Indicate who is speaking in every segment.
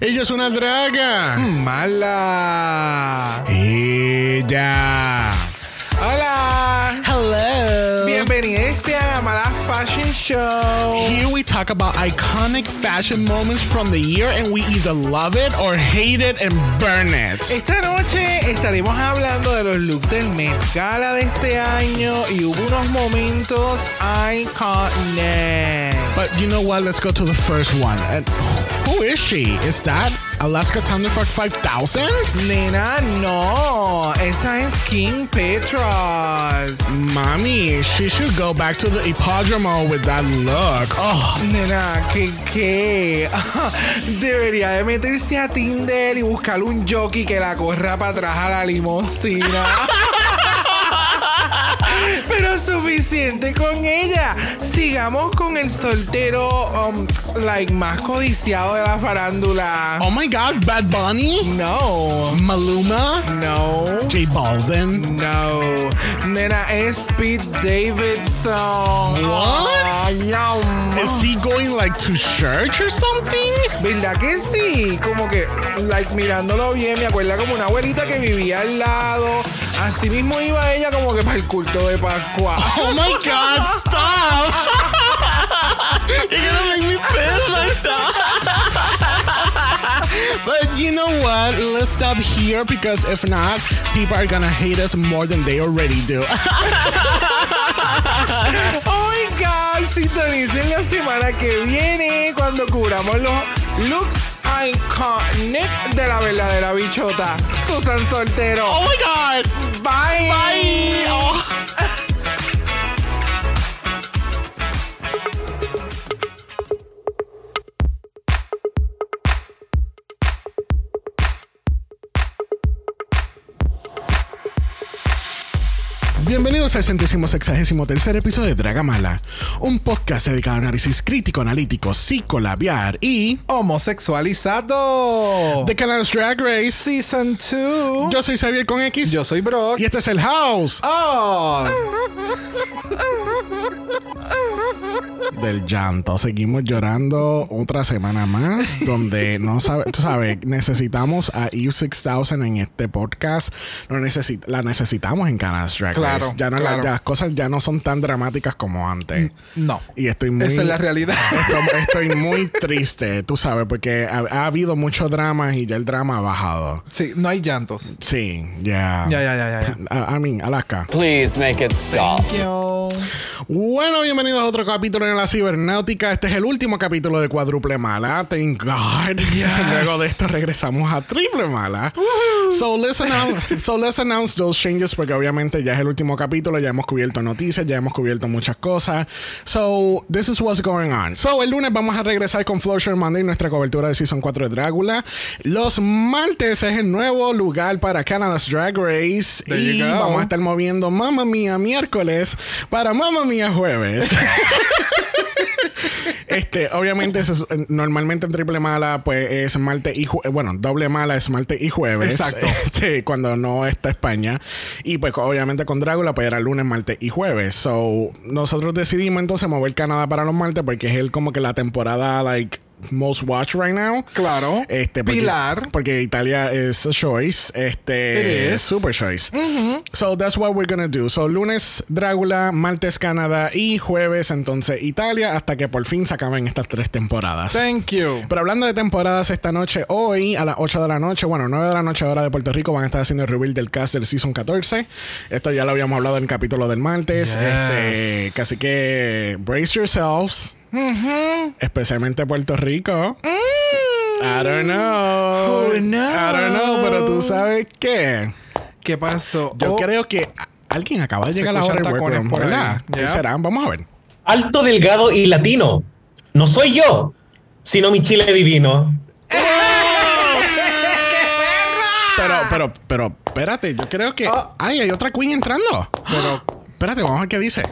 Speaker 1: Ella es una draga.
Speaker 2: Mala.
Speaker 1: Ella.
Speaker 2: Hola. Fashion Show.
Speaker 1: Here we talk about iconic fashion moments from the year and we either love it or hate it and burn it.
Speaker 2: Esta noche estaremos hablando de los looks del Met Gala de este año y hubo unos momentos iconic.
Speaker 1: But you know what? Let's go to the first one. And who is she? Is that Alaska Thunderfuck 5000?
Speaker 2: Nena, no. Esta es King Petras.
Speaker 1: Mommy, she should go back to the hippodrome with that look. Oh,
Speaker 2: Nena, ¿qué qué? Debería de meterse a Tinder y buscar un jockey que la corra para atrás a la limosina. Pero suficiente con ella. Sigamos con el soltero, um, like, más codiciado de la farándula.
Speaker 1: oh my God, Bad Bunny?
Speaker 2: No,
Speaker 1: Maluma?
Speaker 2: no,
Speaker 1: J Balvin?
Speaker 2: no. Nena, es Pete Davidson.
Speaker 1: What? Is he going like to church or something?
Speaker 2: ¿Verdad que sí? Como que, like, mirándolo bien, me acuerda como una abuelita que vivía al lado. Así mismo iba ella como que para el culto de Pascua.
Speaker 1: Oh my God, stop! You're gonna make me piss myself. but you know what? Let's stop here because if not, people are gonna hate us more than they already do.
Speaker 2: Oh my God, sintonicen la semana que viene cuando cubramos los looks iconic de la verdadera bichota. Susan Soltero.
Speaker 1: oh my God!
Speaker 2: Bye.
Speaker 1: Bye! Oh. Bienvenidos al centésimo sexagésimo tercer episodio de Dragamala, un podcast dedicado a análisis crítico, analítico, psicolabiar y
Speaker 2: Homosexualizado.
Speaker 1: de Canals Drag Race.
Speaker 2: Season 2.
Speaker 1: Yo soy Xavier con X
Speaker 2: Yo soy Brock.
Speaker 1: y este es el House
Speaker 2: Oh.
Speaker 1: Del llanto. Seguimos llorando otra semana más, donde no sabe, tú sabes, necesitamos a Eve 6000 en este podcast. Lo necesit la necesitamos en Canals Drag Race.
Speaker 2: Claro,
Speaker 1: ya no, la-
Speaker 2: claro.
Speaker 1: ya las cosas ya no son tan dramáticas como antes.
Speaker 2: No.
Speaker 1: Y estoy muy.
Speaker 2: Esa es la realidad.
Speaker 1: Estoy, estoy muy triste, tú sabes, porque ha, ha habido mucho drama y ya el drama ha bajado.
Speaker 2: Sí, no hay llantos.
Speaker 1: Sí, ya.
Speaker 2: Ya, ya, ya, ya.
Speaker 1: I, mean, Alaska.
Speaker 3: Please make it stop.
Speaker 2: Yo.
Speaker 1: Bueno, bienvenidos a otro capítulo de la cibernáutica. Este es el último capítulo de Cuádruple Mala. Thank God. Luego de esto regresamos a Triple Mala. So let's, announce, so let's announce those changes porque obviamente ya es el último capítulo. Ya hemos cubierto noticias, ya hemos cubierto muchas cosas. So this is what's going on. So el lunes vamos a regresar con Flow Monday, nuestra cobertura de Season 4 de Drácula. Los martes es el nuevo lugar para Canada's Drag Race.
Speaker 2: There
Speaker 1: y vamos a estar moviendo Mamma Mía miércoles para Mamma Mía jueves. Este, obviamente, se- normalmente en triple mala, pues es martes y jueves. Bueno, doble mala es martes y jueves.
Speaker 2: Exacto.
Speaker 1: Este, cuando no está España. Y pues, obviamente, con Drácula, pues era lunes, martes y jueves. So, nosotros decidimos entonces mover Canadá para los martes porque es el como que la temporada, like, most watched right now.
Speaker 2: Claro.
Speaker 1: Este, porque,
Speaker 2: Pilar.
Speaker 1: Porque Italia es choice. Este.
Speaker 2: It is.
Speaker 1: Super choice. So that's what we're gonna do. So lunes Drácula, martes Canadá y jueves entonces Italia hasta que por fin se acaben estas tres temporadas.
Speaker 2: Thank you.
Speaker 1: Pero hablando de temporadas esta noche, hoy a las 8 de la noche, bueno, 9 de la noche hora de Puerto Rico, van a estar haciendo el reveal del cast del Season 14. Esto ya lo habíamos hablado en el capítulo del martes.
Speaker 2: Yes.
Speaker 1: Este, casi que brace yourselves. Especialmente Puerto Rico. I don't know.
Speaker 2: Who knows?
Speaker 1: I don't know, pero tú sabes qué.
Speaker 2: ¿Qué pasó?
Speaker 1: Yo
Speaker 2: Oh,
Speaker 1: creo que alguien acaba de llegar a la hora del workroom,
Speaker 2: por ahí.
Speaker 1: ¿verdad? ¿Qué
Speaker 2: Yeah.
Speaker 1: será? Vamos a ver.
Speaker 3: Alto, delgado y latino. No soy yo, sino mi chile divino.
Speaker 1: Pero, pero, pero, espérate, yo creo que.
Speaker 2: Ah.
Speaker 1: Ay, hay otra queen entrando. Pero, espérate, vamos a ver qué dice.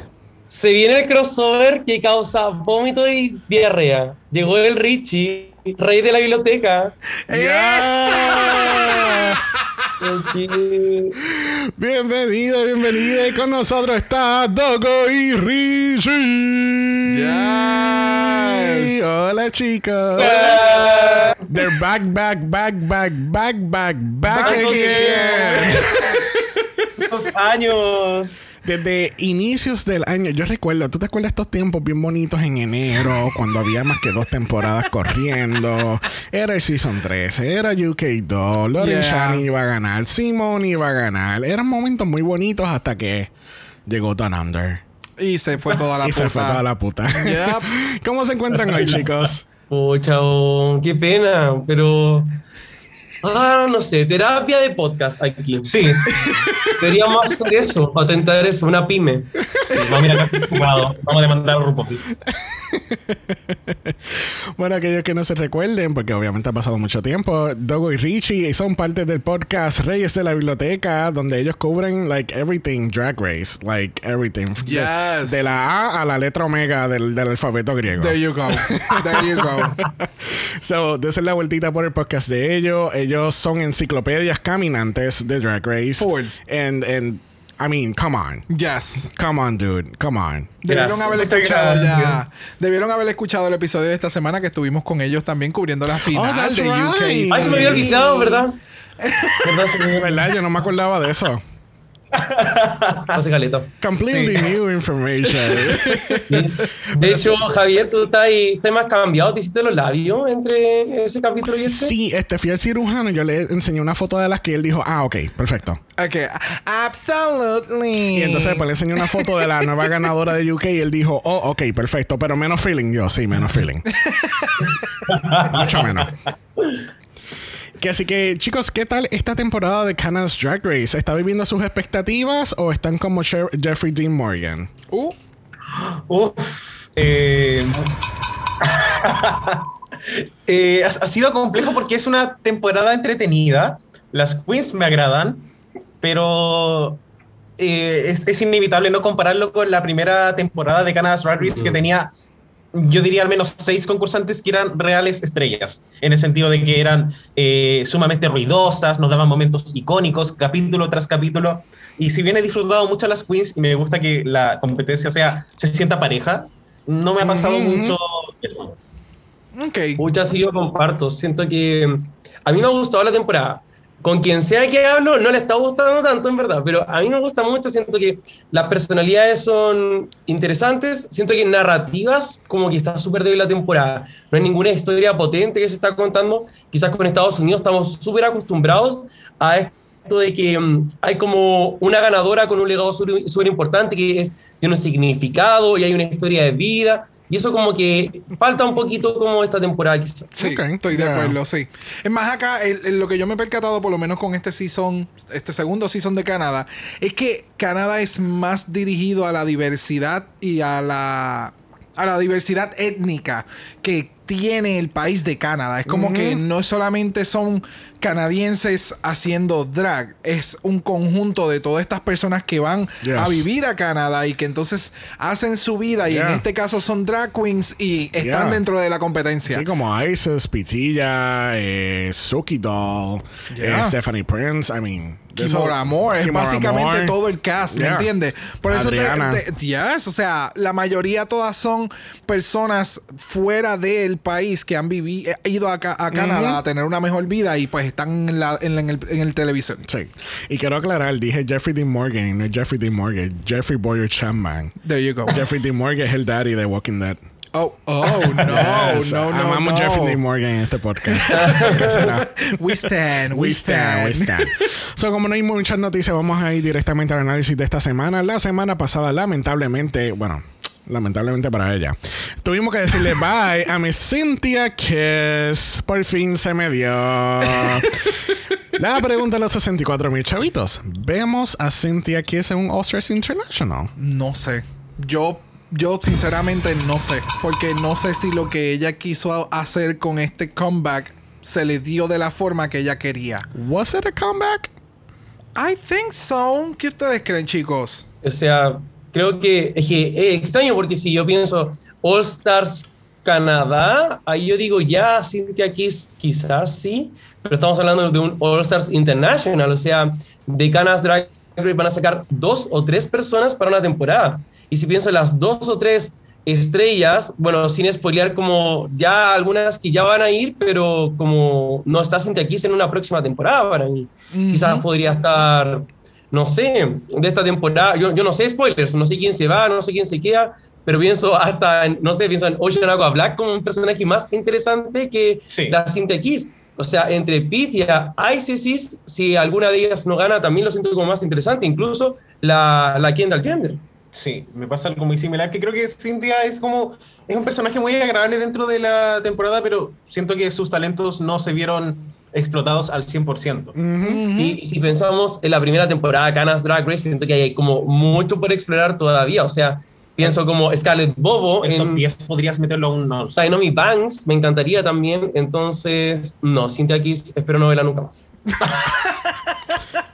Speaker 3: Se viene el crossover que causa vómito y diarrea. Llegó el Richie, rey de la biblioteca.
Speaker 1: Yeah. Bienvenido, bienvenida. Y con nosotros está Dogo y Richie.
Speaker 2: Yes.
Speaker 1: Hola, chicos. They're back, back, back, back, back, back, back,
Speaker 2: Back
Speaker 1: again.
Speaker 3: Dos años.
Speaker 1: Desde inicios del año, yo recuerdo, ¿tú te acuerdas estos tiempos bien bonitos en enero, cuando había más que dos temporadas corriendo? Era el Season 13, era UK2, Lauren
Speaker 2: Yeah.
Speaker 1: Shani iba a ganar, Simon iba a ganar. Eran momentos muy bonitos hasta que llegó Down Under.
Speaker 2: Y se fue toda la
Speaker 1: y
Speaker 2: puta.
Speaker 1: se fue toda la puta.
Speaker 2: Yep.
Speaker 1: ¿Cómo se encuentran hoy, chicos?
Speaker 4: Pucha, oh, qué pena, pero. Ah, no sé, terapia de podcast aquí.
Speaker 3: Sí.
Speaker 4: Deberíamos hacer eso, patentar eso, una pyme.
Speaker 3: sí. Vamos a mirar acá, jugado. Vamos a demandar a RuPaul.
Speaker 1: Bueno, aquellos que no se recuerden, porque obviamente ha pasado mucho tiempo, Dogo y Richie son parte del podcast Reyes de la Biblioteca, donde ellos cubren like everything Drag Race, like everything. De-
Speaker 2: Yes.
Speaker 1: De, la A a la letra omega del, del alfabeto griego.
Speaker 2: There you go. There you go.
Speaker 1: So, de la vueltita por el podcast de ellos. Ellos son enciclopedias caminantes de Drag Race.
Speaker 2: Full.
Speaker 1: And, and, I mean, come on.
Speaker 2: Yes.
Speaker 1: Come on, dude. Come on.
Speaker 2: Debieron haber escuchado ya. Debieron haber escuchado el episodio de esta semana que estuvimos con ellos también cubriendo la final
Speaker 1: Oh, that's
Speaker 2: de UK.
Speaker 1: right.
Speaker 4: Ay, se me había olvidado, ¿verdad? ¿Verdad? Se me había
Speaker 1: ¿Verdad? Yo no me acordaba de eso.
Speaker 4: Hace caleta.
Speaker 1: Completely
Speaker 2: Sí.
Speaker 1: new information.
Speaker 4: Sí. De hecho, Javier, tú estás, ahí- estás más cambiado, te hiciste los labios entre ese capítulo y este.
Speaker 1: Sí, este fui al cirujano. Yo le enseñé una foto de las que él dijo, ah, ok, perfecto.
Speaker 2: Ok. Absolutely.
Speaker 1: Y entonces después le enseñé una foto de la nueva ganadora de UK y él dijo, oh, ok, perfecto, pero menos feeling. Yo, sí, menos feeling. Mucho menos. Que así que, chicos, ¿qué tal esta temporada de Canada's Drag Race? ¿Está viviendo sus expectativas o están como Sher- Jeffrey Dean Morgan?
Speaker 2: Uh.
Speaker 3: Eh, eh, ha, ha sido complejo porque es una temporada entretenida. Las queens me agradan, pero eh, es, es inevitable no compararlo con la primera temporada de Canada's Drag Race que tenía, yo diría al menos seis concursantes que eran reales estrellas, en el sentido de que eran eh, sumamente ruidosas, nos daban momentos icónicos, capítulo tras capítulo. Y si bien he disfrutado mucho a las queens y me gusta que la competencia sea, se sienta pareja, no me ha pasado
Speaker 1: Ujú.
Speaker 3: mucho eso.
Speaker 2: ok.
Speaker 4: Pucha, sí, yo comparto. Siento que mm, a mí me ha gustado la temporada. Con quien sea que hablo, no le está gustando tanto, en verdad, pero a mí me gusta mucho. Siento que las personalidades son interesantes. Siento que narrativas, como que está súper débil la temporada. No hay ninguna historia potente que se está contando. Quizás con Estados Unidos estamos súper acostumbrados a esto de que mm, hay como una ganadora con un legado súper importante que es- tiene un significado y hay una historia de vida. Y eso como que falta un poquito como esta temporada quizás.
Speaker 2: Sí, estoy de
Speaker 1: yeah.
Speaker 2: acuerdo, sí. Es más, acá el- el- lo que yo me he percatado, por lo menos con este season, este segundo season de Canadá, es que Canadá es más dirigido a la diversidad y a la, a la diversidad étnica que tiene el país de Canadá. Es como que no solamente son canadienses haciendo drag, es un conjunto de todas estas personas que van
Speaker 1: Yes.
Speaker 2: a vivir a Canadá y que entonces hacen su vida y en este caso son drag queens y están
Speaker 1: Yeah.
Speaker 2: dentro de la competencia.
Speaker 1: Sí, como Isis, Pitilla, eh, Suki Doll,
Speaker 2: Yeah.
Speaker 1: eh, Stephanie Prince, I mean...
Speaker 2: Kimora Moore, es básicamente
Speaker 1: Moore.
Speaker 2: todo el cast, ¿me entiendes? Por eso te, te- yes, o sea, la mayoría todas son personas fuera del país que han vivido, ido a, a Canadá a tener una mejor vida y pues están en, la, en, en el, en el televisor.
Speaker 1: Sí. Y quiero aclarar, dije Jeffrey Dean Morgan no Jeffrey Dean Morgan, Jeffrey Boyer Chapman.
Speaker 2: There you go.
Speaker 1: Jeffrey Dean Morgan es el daddy de Walking Dead.
Speaker 2: Oh, oh, no,
Speaker 1: Yes.
Speaker 2: no, no,
Speaker 1: Amamos
Speaker 2: no.
Speaker 1: Jeffrey Dean Morgan en este podcast. ¿Qué será?
Speaker 2: We stand, we,
Speaker 1: We stand, we stand. So, como no hay muchas noticias, vamos a ir directamente al análisis de esta semana. La semana pasada, lamentablemente, bueno, lamentablemente para ella, tuvimos que decirle bye a mi Cynthia Kiss. Por fin se me dio. La pregunta de los 64 mil chavitos. ¿Vemos a Cynthia Kiss en un All-Stars International?
Speaker 2: No sé. Yo, yo sinceramente no sé. Porque no sé si lo que ella quiso hacer con este comeback se le dio de la forma que ella quería.
Speaker 1: ¿Was it a comeback?
Speaker 2: I think so. ¿Qué ustedes creen, chicos?
Speaker 4: O sea, creo que es que es extraño porque si yo pienso All Stars Canadá, ahí yo digo ya, Cynthia Kiss quizás sí, pero estamos hablando de un All Stars International, o sea, de Canas Drag Race van a sacar dos o tres personas para una temporada. Y si pienso en las dos o tres estrellas, bueno, sin spoilear como ya algunas que ya van a ir, pero como no está Cynthia Kiss en una próxima temporada para mí. Quizás podría estar, no sé, de esta temporada, yo, yo no sé spoilers, no sé quién se va, no sé quién se queda, pero pienso hasta, en, no sé, pienso en Ocean Aqua Black como un personaje más interesante que
Speaker 3: Sí.
Speaker 4: la Cynthia Kiss. O sea, entre Pythia, ICC, si alguna de ellas no gana, también lo siento como más interesante, incluso la, la Kendall Gender.
Speaker 3: Sí, me pasa algo muy similar, que creo que Cynthia es como, es un personaje muy agradable dentro de la temporada, pero siento que sus talentos no se vieron explotados al 100%.
Speaker 4: Y, y si pensamos en la primera temporada de Canas Drag Race, siento que hay como mucho por explorar todavía. O sea, pienso como Scarlett Bobo
Speaker 3: El top
Speaker 4: en
Speaker 3: 10 podrías meterlo a un no.
Speaker 4: Dynamic Banks, me encantaría también. Entonces, no, Cynthia Kiss, espero no verla nunca más.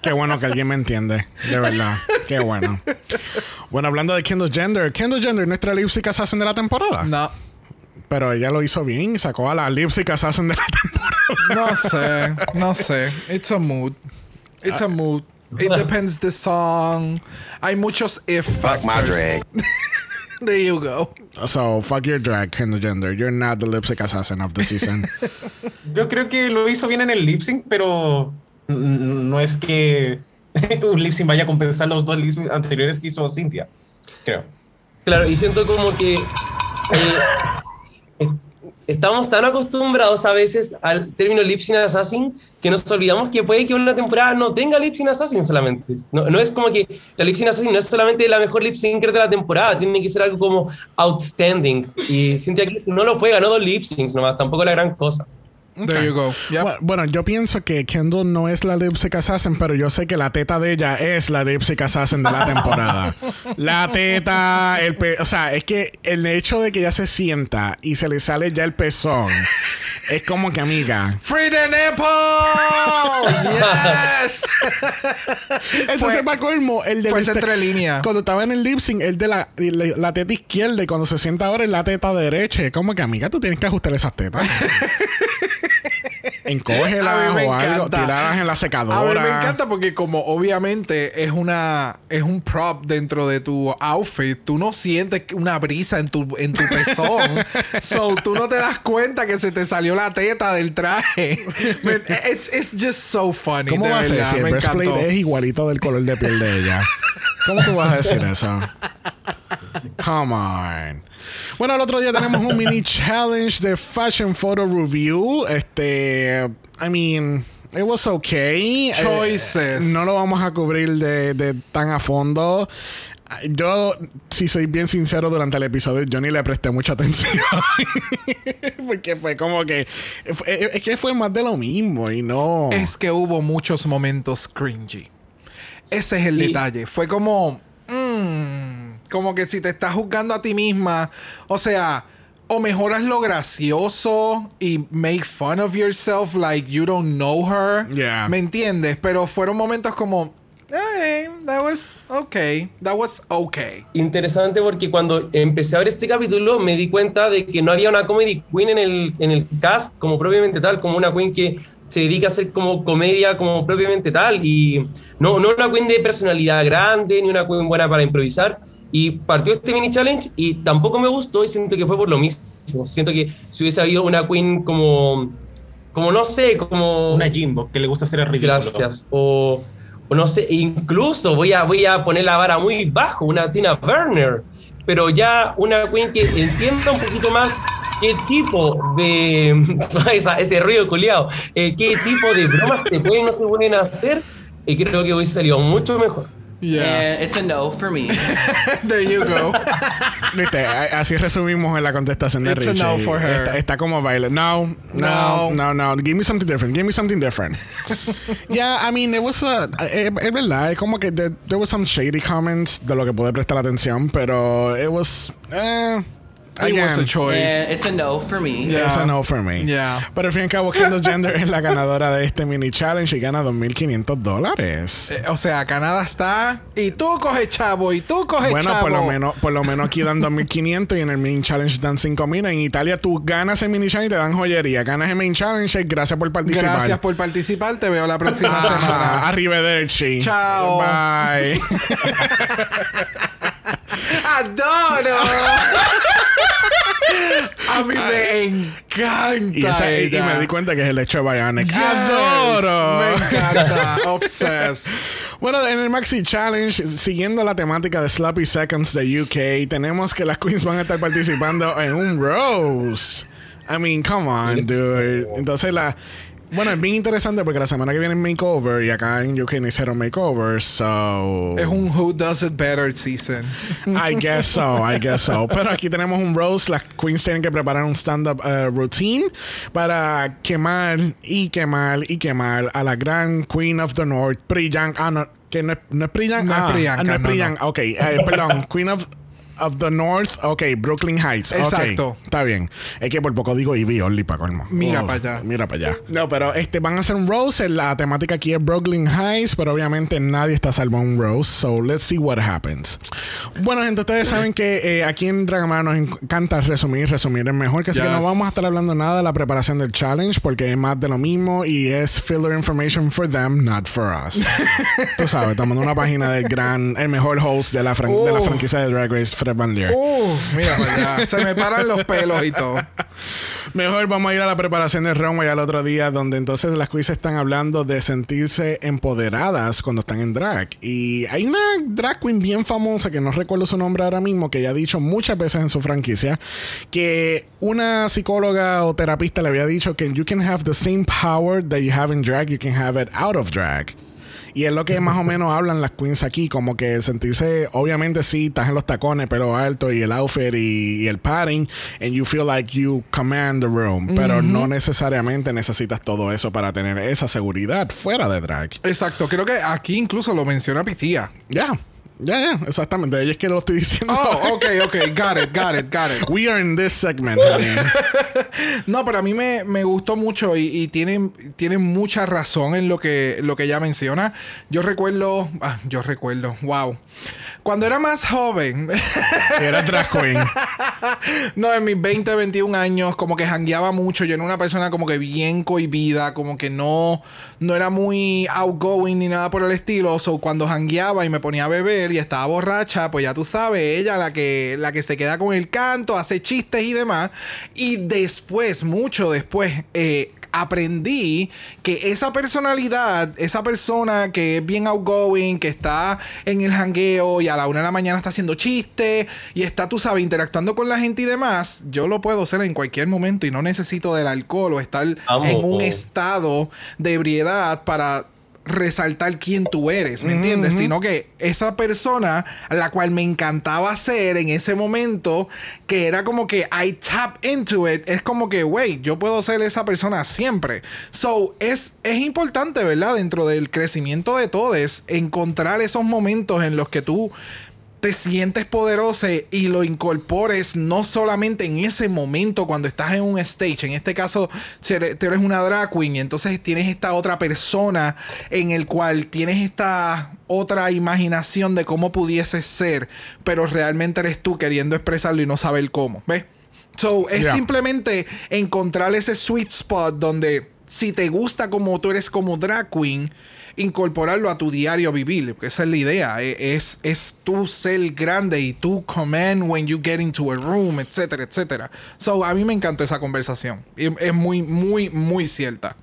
Speaker 1: Qué bueno que alguien me entiende. De verdad. Qué bueno. Bueno, hablando de Kendall Gender. Kendall Gender, nuestra lipstick assassin de la temporada.
Speaker 2: No.
Speaker 1: Pero ella lo hizo bien y sacó a la lipstick assassin de la temporada.
Speaker 2: No sé, no sé. It's a mood. It's a mood. It depends the song. Hay muchos if.
Speaker 5: Fuck my drag.
Speaker 2: There you go.
Speaker 1: So, fuck your drag, Kendall Gender. You're not the lipstick assassin of the season.
Speaker 3: Yo creo que lo hizo bien en el lip sync, pero no es que un lip sync vaya a compensar los dos lip sync anteriores que hizo Cynthia. Creo.
Speaker 4: Claro, y siento como que eh, es- estamos tan acostumbrados a veces al término Lip Sync Assassin que nos olvidamos que puede que una temporada no tenga Lip Sync Assassin solamente. No, no es como que la Lip Sync Assassin no es solamente la mejor Lip Syncer de la temporada, tiene que ser algo como outstanding. Y Cynthia Kiss no lo fue, ganó dos Lip Syncs nomás, tampoco la gran cosa.
Speaker 2: There you go. Yep.
Speaker 1: bueno, bueno, yo pienso que Kendall no es la lipstick assassin, pero yo sé que la teta de ella es la lipstick assassin de la temporada. la teta, el pe o sea, es que el hecho de que ella se sienta y se le sale ya el pezón es como que amiga.
Speaker 2: Free the nipple! Yes!
Speaker 1: Se me colmo, el de
Speaker 2: fue esa entre línea.
Speaker 1: Cuando estaba en el lip sync, el de la, la, la teta izquierda y cuando se sienta ahora en la teta derecha, es como que amiga, tú tienes que ajustar esas tetas. Encógelas o algo, tirarlas en la secadora.
Speaker 2: A mí me encanta porque como obviamente es una es un prop dentro de tu outfit, tú no sientes una brisa en tu en tu pezón. so tú no te das cuenta que se te salió la teta del traje. Man, it's, it's just so funny.
Speaker 1: ¿Cómo
Speaker 2: de
Speaker 1: va a el
Speaker 2: me encantó.
Speaker 1: es igualito del color de piel de ella? ¿Cómo tú vas a decir eso? Come on. Bueno, el otro día tenemos un mini challenge de Fashion Photo Review. Este, I mean, it was okay. Eh,
Speaker 2: Choices.
Speaker 1: no lo vamos a cubrir de, de tan a fondo. Yo, si soy bien sincero, durante el episodio yo ni le presté mucha atención. Porque fue como que... fue- Es que fue más de lo mismo y no...
Speaker 2: Es que hubo muchos momentos cringy. Ese es el
Speaker 4: Y-
Speaker 2: detalle. Fue como. mm, como que si te estás juzgando a ti misma. O sea. O mejoras lo gracioso y make fun of yourself like you don't know her.
Speaker 1: Yeah.
Speaker 2: ¿Me entiendes? Pero fueron momentos como. Hey, that was okay. That was okay.
Speaker 4: Interesante porque cuando empecé a ver este capítulo me di cuenta de que no había una comedy queen en el, en el cast como propiamente tal, como una queen que se dedica a hacer como comedia como propiamente tal y no, no una queen de personalidad grande ni una queen buena para improvisar y partió este mini challenge y tampoco me gustó y siento que fue por lo mismo. Siento que si hubiese habido una queen como, como no sé, como...
Speaker 3: Una Jimbo que le gusta hacer el ridículo.
Speaker 4: Gracias. O, o no sé, incluso voy a, voy a poner la vara muy bajo, una Tina Burner, pero ya una queen que entienda un poquito más qué tipo de. esa- ese ruido culiado, eh, qué tipo de bromas se pueden o no se pueden hacer, y creo que hubiese salido mucho mejor.
Speaker 2: Yeah.
Speaker 6: And it's a no for me.
Speaker 2: There you go.
Speaker 1: Viste, así resumimos en la contestación de
Speaker 2: It's a no for her.
Speaker 1: Está, está como baile. No, no, no, no, Give me something different. Give me something different. yeah, I mean, it was a, eh, es verdad, es como que there, there was some shady comments de lo que pude prestar atención, pero it was, eh,
Speaker 2: It was a
Speaker 1: Again.
Speaker 2: choice.
Speaker 5: And it's a no for me.
Speaker 2: Yeah.
Speaker 1: It's a no for me.
Speaker 2: Yeah.
Speaker 1: Pero al fin y al cabo, Kendall Gender es la ganadora de este mini challenge y gana 2.500 dólares.
Speaker 2: Eh, O sea, Canadá está. Y tú coges chavo, y tú coges
Speaker 1: Bueno,
Speaker 2: chavo.
Speaker 1: por lo menos, por lo menos aquí dan 2.500 y en el mini challenge dan 5.000. En Italia tú ganas el mini challenge y te dan joyería. Ganas el mini challenge y gracias por participar.
Speaker 2: Gracias por participar. Te veo la próxima
Speaker 1: Ajá,
Speaker 2: semana.
Speaker 1: Arrivederci.
Speaker 2: Chao.
Speaker 1: Bye.
Speaker 2: ¡Adoro! A mí me encanta.
Speaker 1: y, esa- y
Speaker 2: ella.
Speaker 1: me di cuenta que es el hecho de Bionic.
Speaker 2: Yes,
Speaker 1: ¡Adoro!
Speaker 2: Me encanta. Obsessed.
Speaker 1: Bueno, en el Maxi Challenge, siguiendo la temática de Sloppy Seconds de UK, tenemos que las queens van a estar participando en un roast. I mean, come on, dude. Entonces la bueno, es bien interesante porque la semana que viene es makeover y acá en UK no hicieron makeover, so
Speaker 2: Es un Who Does It Better season.
Speaker 1: I guess so, I guess so. Pero aquí tenemos un roast. Las queens tienen que preparar un stand-up uh, routine para quemar y quemar y quemar a la gran Queen of the North, Priyanka. Ah, no, que no es, no es Priyanka.
Speaker 2: No es
Speaker 1: Ah,
Speaker 2: Priyanka,
Speaker 1: ah, no es
Speaker 2: no,
Speaker 1: Priyanka. Ok, eh, perdón. Queen of of the North, ok, Brooklyn Heights.
Speaker 2: Exacto.
Speaker 1: está bien. Es que por poco digo Ivy Only para colmo.
Speaker 2: Mira
Speaker 1: Oh,
Speaker 2: pa' allá.
Speaker 1: Mira para allá. No, pero este van a hacer un roast. La temática aquí es Brooklyn Heights, pero obviamente nadie está salvo un roast. So let's see what happens. Bueno, gente, ustedes saben que eh, aquí en Dragamar nos encanta resumir, resumir es mejor. Que así que
Speaker 2: Yes.
Speaker 1: no vamos a estar hablando nada de la preparación del challenge porque es más de lo mismo y es filler information for them, not for us. Tú sabes, estamos en una página del gran, el mejor host de la, fran- de la
Speaker 2: Oh.
Speaker 1: franquicia de Drag Race, Fred Van Leer.
Speaker 2: Uh, mira allá. Se me paran los pelos y todo.
Speaker 1: Mejor vamos a ir a la preparación del runway al otro día, donde entonces las quiz están hablando de sentirse empoderadas cuando están en drag. Y hay una drag queen bien famosa, que no recuerdo su nombre ahora mismo, que ya ha dicho muchas veces en su franquicia, que una psicóloga o terapista le había dicho que you can have the same power that you have in drag, you can have it out of drag. Y es lo que más o menos hablan las queens aquí, como que sentirse, obviamente sí, estás en los tacones, pero alto, y el outfit y, y el padding, and you feel like you command the room, pero no necesariamente necesitas todo eso para tener esa seguridad fuera de drag.
Speaker 2: Exacto. Creo que aquí incluso lo menciona Pitía.
Speaker 1: Ya, ya, ya, exactamente, ahí es que lo estoy diciendo.
Speaker 2: Oh, ok, ok. Got it, got it, got it.
Speaker 1: We are in this segment.
Speaker 2: No, pero a mí me, me gustó mucho y, y tiene, tiene mucha razón en lo que, lo que ella menciona. Yo recuerdo, ah, yo recuerdo, wow. Cuando era más joven,
Speaker 1: Era drag queen.
Speaker 2: no, en mis 20, 21 años, como que jangueaba mucho. Yo era una persona como que bien cohibida, como que no, no era muy outgoing ni nada por el estilo. So, cuando jangueaba y me ponía a beber y estaba borracha, pues ya tú sabes, ella la que, la que se queda con el canto, hace chistes y demás. Y después, mucho después, eh, aprendí que esa personalidad, esa persona que es bien outgoing, que está en el jangueo y a la una de la mañana está haciendo chistes y está, tú sabes, interactuando con la gente y demás, yo lo puedo hacer en cualquier momento y no necesito del alcohol o estar
Speaker 4: Amo.
Speaker 2: en un estado de ebriedad para resaltar quién tú eres, ¿me entiendes? Sino que esa persona, a la cual me encantaba ser en ese momento, que era como que I tap into it, es como que, wey, yo puedo ser esa persona siempre. So, es, es importante, ¿verdad? Dentro del crecimiento de todos, encontrar esos momentos en los que tú te sientes poderoso y lo incorpores no solamente en ese momento cuando estás en un stage. En este caso, si eres- tú eres una drag queen y entonces tienes esta otra persona en el cual tienes esta otra imaginación de cómo pudieses ser, pero realmente eres tú queriendo expresarlo y no saber cómo. ¿Ves? So, es
Speaker 1: Yeah.
Speaker 2: simplemente encontrar ese sweet spot donde si te gusta como tú eres como drag queen, incorporarlo a tu diario vivir. porque Esa es la idea. E- Es, es tú ser grande y tú command when you get into a room, etcétera, etcétera. So, a mí me encantó esa conversación. Es muy, muy, muy cierta.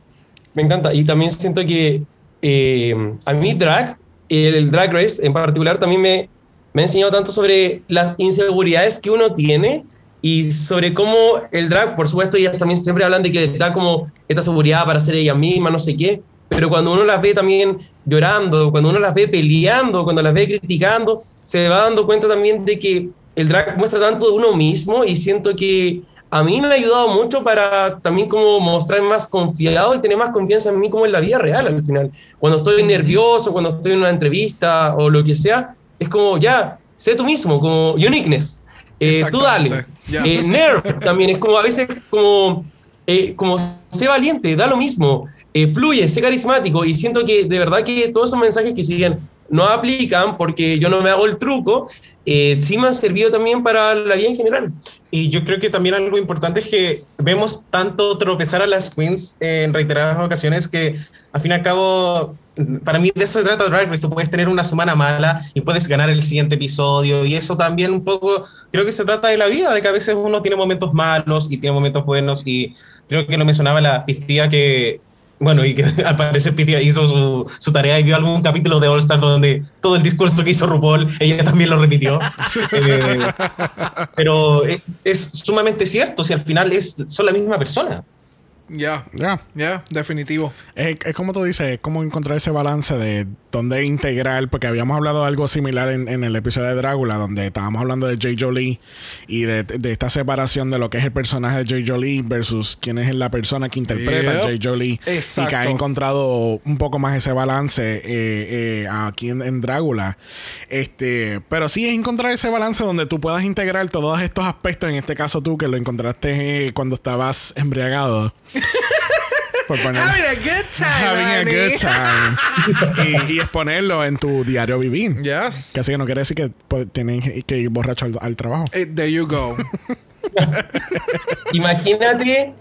Speaker 4: Me encanta. Y también siento que eh, a mí drag, el, el drag race en particular, también me, me ha enseñado tanto sobre las inseguridades que uno tiene y sobre cómo el drag, por supuesto, ellas también siempre hablan de que les da como esta seguridad para ser ella misma, no sé qué, pero cuando uno las ve también llorando, cuando uno las ve peleando, cuando las ve criticando, se va dando cuenta también de que el drag muestra tanto de uno mismo y siento que a mí me ha ayudado mucho para también como mostrarme más confiado y tener más confianza en mí como en la vida real al final. Cuando estoy nervioso, cuando estoy en una entrevista o lo que sea, es como ya, sé tú mismo, como uniqueness. Eh, tú dale.
Speaker 2: Ya.
Speaker 4: Eh, Nerf también es como a veces como, eh, como sé valiente, da lo mismo, eh, fluye, sé carismático y siento que de verdad que todos esos mensajes que siguen no aplican porque yo no me hago el truco, eh, sí me han servido también para la vida en general.
Speaker 3: Y yo creo que también algo importante es que vemos tanto tropezar a las queens en reiteradas ocasiones que, al fin y al cabo, para mí de eso se trata Drag Race. Tú puedes tener una semana mala y puedes ganar el siguiente episodio. Y eso también un poco, creo que se trata de la vida, de que a veces uno tiene momentos malos y tiene momentos buenos. Y creo que lo mencionaba la Pifia que bueno, y que al parecer Pifia hizo su, su tarea y vio algún capítulo de All Star donde todo el discurso que hizo RuPaul, ella también lo repitió. Eh, pero es, es sumamente cierto, si al final es, son la misma persona.
Speaker 2: Ya,
Speaker 1: Ya.
Speaker 2: ya, definitivo.
Speaker 1: Es, es como tú dices, es como encontrar ese balance de dónde integrar, porque habíamos hablado de algo similar en, en el episodio de Drácula, donde estábamos hablando de J. Jolie y de, de esta separación de lo que es el personaje de J. Jolie versus quién es la persona que interpreta a
Speaker 2: Yep.
Speaker 1: J. Jolie. Y que
Speaker 2: Exacto.
Speaker 1: ha encontrado un poco más ese balance eh, eh, aquí en, en Drácula. Este, pero sí es encontrar ese balance donde tú puedas integrar todos estos aspectos, en este caso tú que lo encontraste eh, cuando estabas embriagado. Por poner-
Speaker 2: Having a good time,
Speaker 1: having a good time. y, y exponerlo en tu diario vivir.
Speaker 2: Yes.
Speaker 1: Que así que no quiere decir que pues, tienen que ir borracho al, al trabajo.
Speaker 2: Eh, there you go.
Speaker 4: Imagínate,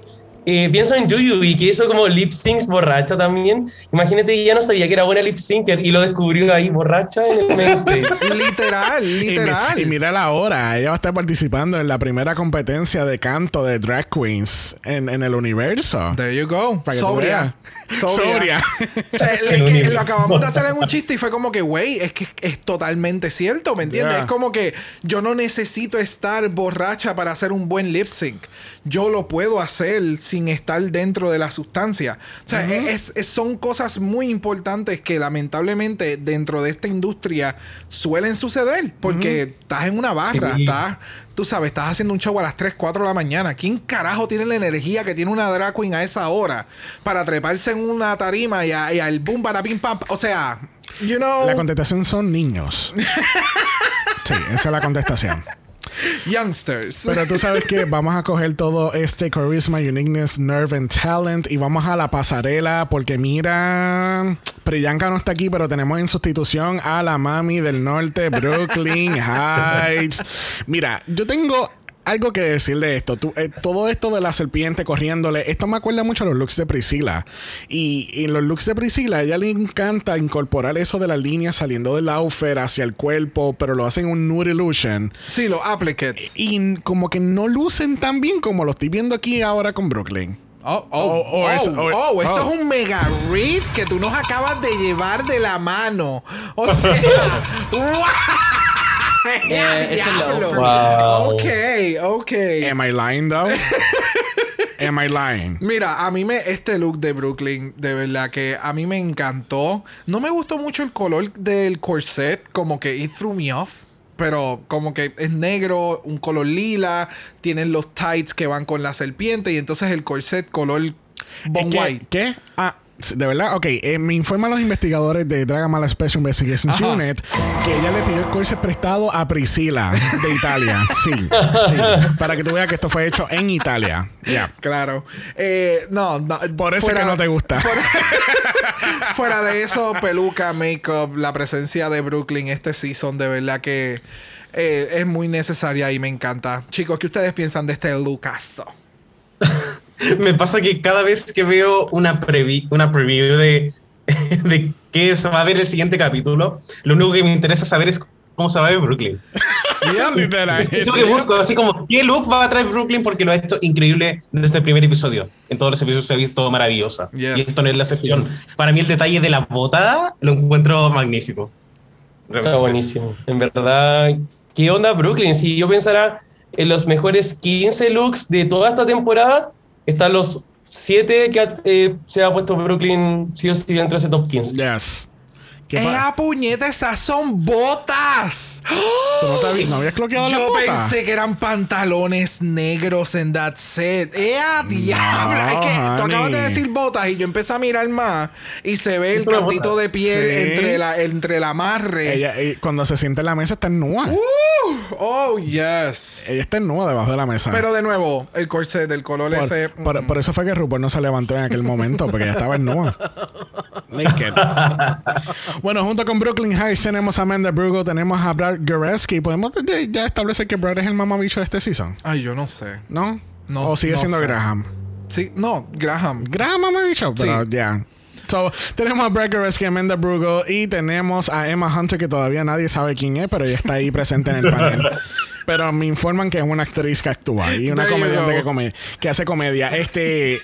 Speaker 4: eh, pienso en Yuyu y que hizo como lip syncs borracha también. Imagínate, ella no sabía que era buena lip syncer y lo descubrió ahí borracha en el main stage.
Speaker 2: literal,
Speaker 1: Y,
Speaker 2: literal.
Speaker 1: y mira la hora, ella va a estar participando en la primera competencia de canto de Drag Queens en, en el universo.
Speaker 2: There you go.
Speaker 1: Para que
Speaker 2: Sobria.
Speaker 1: veas.
Speaker 2: Sobria.
Speaker 1: Sobria.
Speaker 2: O sea,
Speaker 3: El
Speaker 2: que lo acabamos de hacer en un chiste y fue como que, güey, es que es totalmente cierto, ¿me entiendes?
Speaker 1: Yeah.
Speaker 2: Es como que yo no necesito estar borracha para hacer un buen lip sync. Yo lo puedo hacer sin estar dentro de la sustancia. O sea, es, es- son cosas muy importantes que lamentablemente dentro de esta industria suelen suceder porque estás en una barra,
Speaker 4: Sí.
Speaker 2: estás, tú sabes, estás haciendo un show a las 3, 4 de la mañana. ¿Quién carajo tiene la energía que tiene una drag queen a esa hora para treparse en una tarima y, a- y al boom, para pim, pam? O sea, you know,
Speaker 1: La contestación son niños. Sí, esa es la contestación.
Speaker 2: youngsters.
Speaker 1: Pero tú sabes que vamos a coger todo este charisma, uniqueness, nerve and talent y vamos a la pasarela porque mira, Priyanka no está aquí, pero tenemos en sustitución a la mami del norte, Brooklyn Heights. Mira, yo tengo algo que decir de esto. Tú, eh, todo esto de la serpiente corriéndole, esto me acuerda mucho a los looks de Priscila. Y, y en los looks de Priscila, a ella le encanta incorporar eso de la línea saliendo del outfit hacia el cuerpo, pero lo hacen en un nude illusion.
Speaker 2: sí, los applicates.
Speaker 1: Y como que no lucen tan bien como lo estoy viendo aquí ahora con Brooklyn.
Speaker 2: Oh, oh,
Speaker 1: Oh, oh,
Speaker 2: oh,
Speaker 1: eso, oh,
Speaker 2: oh, esto
Speaker 1: oh.
Speaker 2: es un mega read que tú nos acabas de llevar de la mano. O sea, ¡guau!
Speaker 5: Eh, low.
Speaker 4: Wow.
Speaker 2: Ok, ok.
Speaker 1: Am I lying though? Am I lying?
Speaker 2: Mira, a mí me este look de Brooklyn, de verdad que a mí me encantó. No me gustó mucho el color del corset, como que it threw me off. Pero como que es negro, un color lila, tienen los tights que van con la serpiente y entonces el corset color bon.
Speaker 1: ¿Qué? Ah, ¿de verdad? Ok, eh, me informan los investigadores de Dragon Ball Special Investigations
Speaker 2: Ajá.
Speaker 1: Unit que ella le pidió el corset prestado a Priscila de Italia. Sí, sí. Para que tú veas que esto fue hecho en Italia. Ya.
Speaker 2: Claro. Eh, no, no.
Speaker 1: Por eso es que no te gusta.
Speaker 2: Fuera de eso, peluca, make-up, la presencia de Brooklyn este season, de verdad que eh, es muy necesaria y me encanta. Chicos, ¿qué ustedes piensan de este lookazo?
Speaker 3: Me pasa que cada vez que veo una, previ una preview de, de qué se va a ver el siguiente capítulo, lo único que me interesa saber es cómo se va a ver Brooklyn. Es lo que busco, así como qué look va a traer Brooklyn porque lo ha hecho increíble desde el primer episodio. En todos los episodios se ha visto maravillosa.
Speaker 2: Yes.
Speaker 3: Y esto no es la excepción. Para mí el detalle de la bota lo encuentro magnífico.
Speaker 4: Está
Speaker 3: Realmente.
Speaker 4: buenísimo. En verdad, ¿qué onda Brooklyn? Si yo pensara en los mejores 15 looks de toda esta temporada, están los 7 que eh, se ha puesto Brooklyn sí o sí dentro de ese top 15.
Speaker 1: Yes. ¿Qué pa-
Speaker 2: ¡Ea puñeta! ¡Esas son botas!
Speaker 1: ¿Tú no, te no habías cloqueado
Speaker 2: Yo
Speaker 1: bota?
Speaker 2: pensé que eran pantalones negros en that set. ¡Ea, diablo! es que tú acabas de decir botas y yo empecé a mirar más y se ve el
Speaker 3: Es
Speaker 2: cantito de piel
Speaker 1: Sí.
Speaker 2: entre, la, entre el amarre.
Speaker 1: Ella, eh, cuando se siente en la mesa está en nua.
Speaker 2: Uh. Oh, yes.
Speaker 1: Ella está en nua debajo de la mesa.
Speaker 2: Pero de nuevo, el corset del color
Speaker 1: por,
Speaker 2: ese.
Speaker 1: por-
Speaker 2: mm,
Speaker 1: por eso fue que RuPaul no se levantó en aquel momento, porque ella estaba en nua. Naked. Bueno, junto con Brooklyn Heights tenemos a Amanda Brugo, tenemos a Brad Goreski. ¿Podemos de- ya establecer que Brad es el mamabicho de este season?
Speaker 2: Ay, yo no sé.
Speaker 1: ¿No?
Speaker 2: No-
Speaker 1: ¿O sigue
Speaker 2: no
Speaker 1: siendo
Speaker 2: sé.
Speaker 1: Graham?
Speaker 2: Sí, no, Graham.
Speaker 1: Graham mamabicho, pero
Speaker 2: Sí.
Speaker 1: ya. So, tenemos a Brad Goreski, Amanda Brugo y tenemos a Emma Hunter, que todavía nadie sabe quién es, pero ella está ahí presente en el panel. Pero me informan que es una actriz que actúa y una
Speaker 2: There
Speaker 1: comediante que, come- que hace comedia. Este,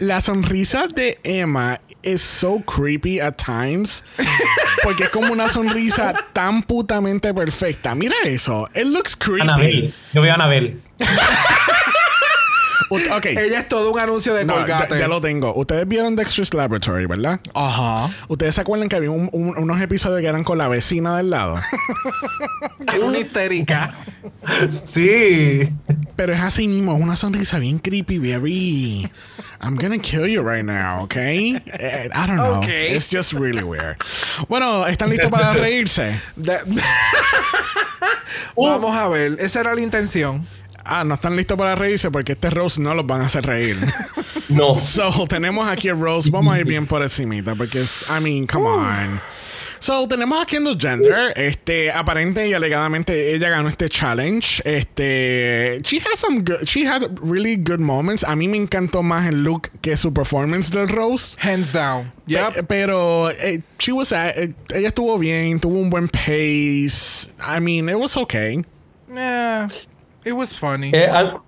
Speaker 1: la sonrisa de Emma es so creepy at times. Porque es como una sonrisa tan putamente perfecta. Mira eso. It looks creepy.
Speaker 3: Anabel. Yo veo a Anabel.
Speaker 2: Ella es todo un anuncio de
Speaker 1: No,
Speaker 2: Colgate.
Speaker 1: ya, lo tengo. Ustedes vieron Dexter's Laboratory, ¿verdad?
Speaker 2: Ajá.
Speaker 1: ¿Ustedes se acuerdan que había un- un- unos episodios que eran con la vecina del lado?
Speaker 2: Que una histérica.
Speaker 3: Sí.
Speaker 1: Pero es así mismo, es una sonrisa bien creepy, very. I'm gonna kill you right now, okay? Eh, I don't know.
Speaker 2: Okay.
Speaker 1: It's just really weird. Bueno, ¿están listos para reírse?
Speaker 2: De- Vamos a ver. Esa era la intención.
Speaker 1: Ah, no están listos para reírse porque este Rose no los van a hacer reír.
Speaker 4: No.
Speaker 1: So, tenemos aquí a Rose. Vamos a ir bien por encimita porque es, I mean, come on. So, tenemos a Kendall Gender. Este, aparente y alegadamente ella ganó este challenge. Este, she had some good, she had really good moments. A mí me encantó más el look que su performance del Rose.
Speaker 2: Hands down.
Speaker 1: Pe-
Speaker 2: Yep.
Speaker 1: Pero eh, she was, eh, ella estuvo bien, tuvo un buen pace. I mean, it was okay.
Speaker 2: Yeah. It was funny.
Speaker 4: Eh, al-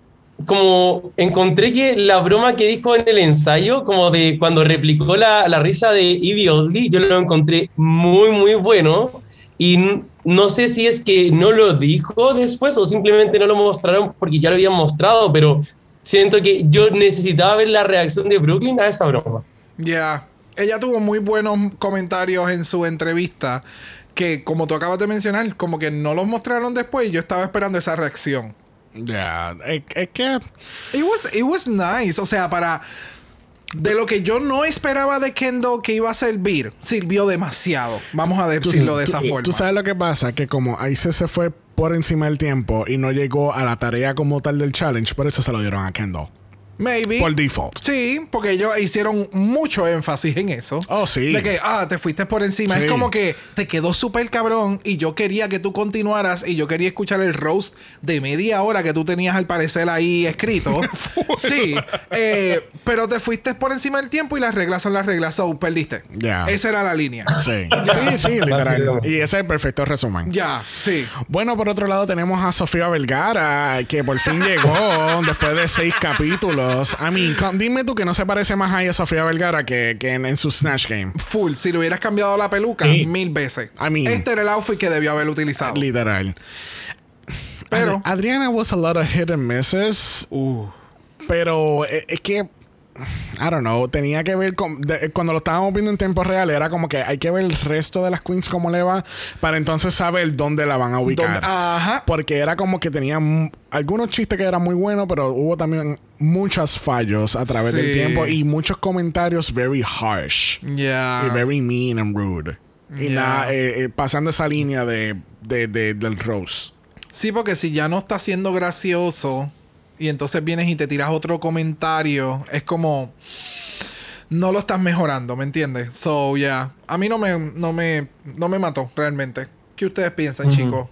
Speaker 4: como encontré que la broma que dijo en el ensayo, como de cuando replicó la, la risa de Evie Oddly, yo lo encontré muy, muy bueno. Y no sé si es que no lo dijo después o simplemente no lo mostraron porque ya lo habían mostrado, pero siento que yo necesitaba ver la reacción de Brooklyn a esa broma.
Speaker 2: Yeah. Ella tuvo muy buenos comentarios en su entrevista que, como tú acabas de mencionar, como que no los mostraron después y yo estaba esperando esa reacción.
Speaker 1: Ya, es, es que
Speaker 2: It was, it was nice. O sea, para... De lo que yo no esperaba de Kendall que iba a servir, sirvió demasiado. Vamos a
Speaker 1: Tú-
Speaker 2: decirlo de
Speaker 1: tú-
Speaker 2: esa forma.
Speaker 1: Tú sabes lo que pasa, que como Ice se fue por encima del tiempo y no llegó a la tarea como tal del challenge, por eso se lo dieron a Kendall.
Speaker 2: Maybe.
Speaker 1: Por default.
Speaker 2: Sí, porque ellos hicieron mucho énfasis en eso.
Speaker 1: Oh, sí.
Speaker 2: De que, ah, te fuiste por encima.
Speaker 1: Sí.
Speaker 2: Es como que te quedó súper cabrón y yo quería que tú continuaras y yo quería escuchar el roast de media hora que tú tenías al parecer ahí escrito. sí, eh, pero te fuiste por encima del tiempo y las reglas son las reglas. So, perdiste.
Speaker 1: Ya.
Speaker 2: Esa era la línea.
Speaker 1: Sí, sí, sí, literal. Y ese es el perfecto resumen.
Speaker 2: Ya, sí.
Speaker 1: Bueno, por otro lado tenemos a Sofía Vergara, que por fin llegó después de seis capítulos. I mean, dime tú que no se parece más ahí a Sofía Vergara que, que en, en su Snatch Game.
Speaker 2: Full. Si le hubieras cambiado la peluca,
Speaker 3: Sí.
Speaker 2: mil veces.
Speaker 1: I mean-
Speaker 2: este era el outfit que debió haber utilizado.
Speaker 1: Literal.
Speaker 2: Pero-
Speaker 1: Ad- Adriana was a lot of hit and misses.
Speaker 2: Uh.
Speaker 1: Pero eh, es que. I don't know. Tenía que ver con. de- cuando lo estábamos viendo en tiempo real, era como que hay que ver el resto de las queens cómo le va para entonces saber dónde la van a ubicar.
Speaker 2: Ajá.
Speaker 1: Porque era como que tenía algunos chistes que eran muy buenos, pero hubo también muchos fallos a través del tiempo y muchos comentarios very harsh
Speaker 2: Ya.
Speaker 1: y very mean and rude. Y
Speaker 2: Yeah.
Speaker 1: nada, eh, eh, pasando esa línea de, de- de- del Rose.
Speaker 2: Sí, porque si ya no está siendo gracioso y entonces vienes y te tiras otro comentario, es como no lo estás mejorando, ¿me entiendes? So, yeah. A mí no me, no me, no me mató realmente. ¿Qué ustedes piensan, chicos?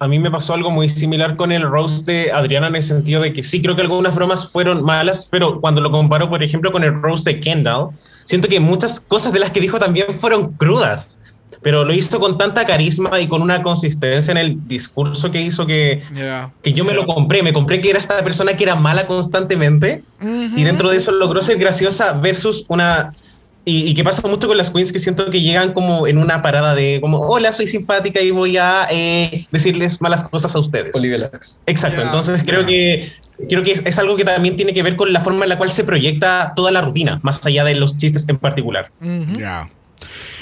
Speaker 3: A mí me pasó algo muy similar con el roast de Adriana en el sentido de que sí creo que algunas bromas fueron malas, pero cuando lo comparo, por ejemplo, con el roast de Kendall, siento que muchas cosas de las que dijo también fueron crudas, pero lo hizo con tanta carisma y con una consistencia en el discurso que hizo que,
Speaker 2: Yeah.
Speaker 3: que yo me lo compré, me compré que era esta persona que era mala constantemente y dentro de eso logró ser graciosa versus una... Y, y que pasa mucho con las queens que siento que llegan como en una parada de como, hola, soy simpática y voy a eh, decirles malas cosas a ustedes. Exacto,
Speaker 2: Ya,
Speaker 3: entonces creo
Speaker 2: ya.
Speaker 3: que creo que es, es algo que también tiene que ver con la forma en la cual se proyecta toda la rutina, más allá de los chistes en particular.
Speaker 1: Ya.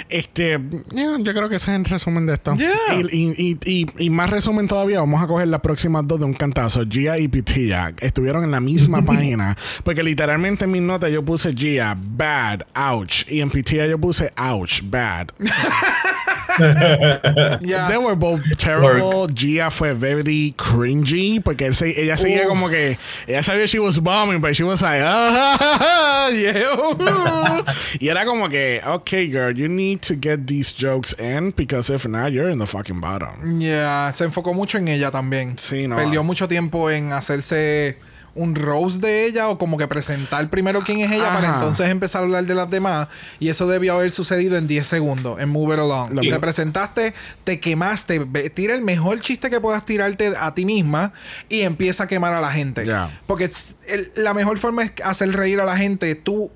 Speaker 1: Este, yeah, yo creo que ese es el resumen de esto.
Speaker 2: Yeah.
Speaker 1: Y, y- y- y- y más resumen todavía, vamos a coger las próximas dos de un cantazo. Gia y Pitilla estuvieron en la misma página. Porque literalmente en mis notas yo puse Gia, bad, ouch. Y en Pitilla yo puse ouch, bad.
Speaker 2: Ya.
Speaker 1: They were both terrible. Gia fue very cringy porque él se- ella seguía como que ella sabía she was bombing, but she was like, ah, yeah. y era como que, okay, girl, you need to get these jokes in because if not, you're in the fucking bottom.
Speaker 2: Ya, se enfocó mucho en ella también.
Speaker 1: Sí, no.
Speaker 2: Perdió mucho tiempo en hacerse un rose de ella o como que presentar primero quién es ella para entonces empezar a hablar de las demás. Y eso debió haber sucedido en 10 segundos, en Move It Along.
Speaker 1: Lo-
Speaker 2: Te presentaste, te quemaste, tira el mejor chiste que puedas tirarte a ti misma y empieza a quemar a la gente. Porque el- la mejor forma es hacer reír a la gente tú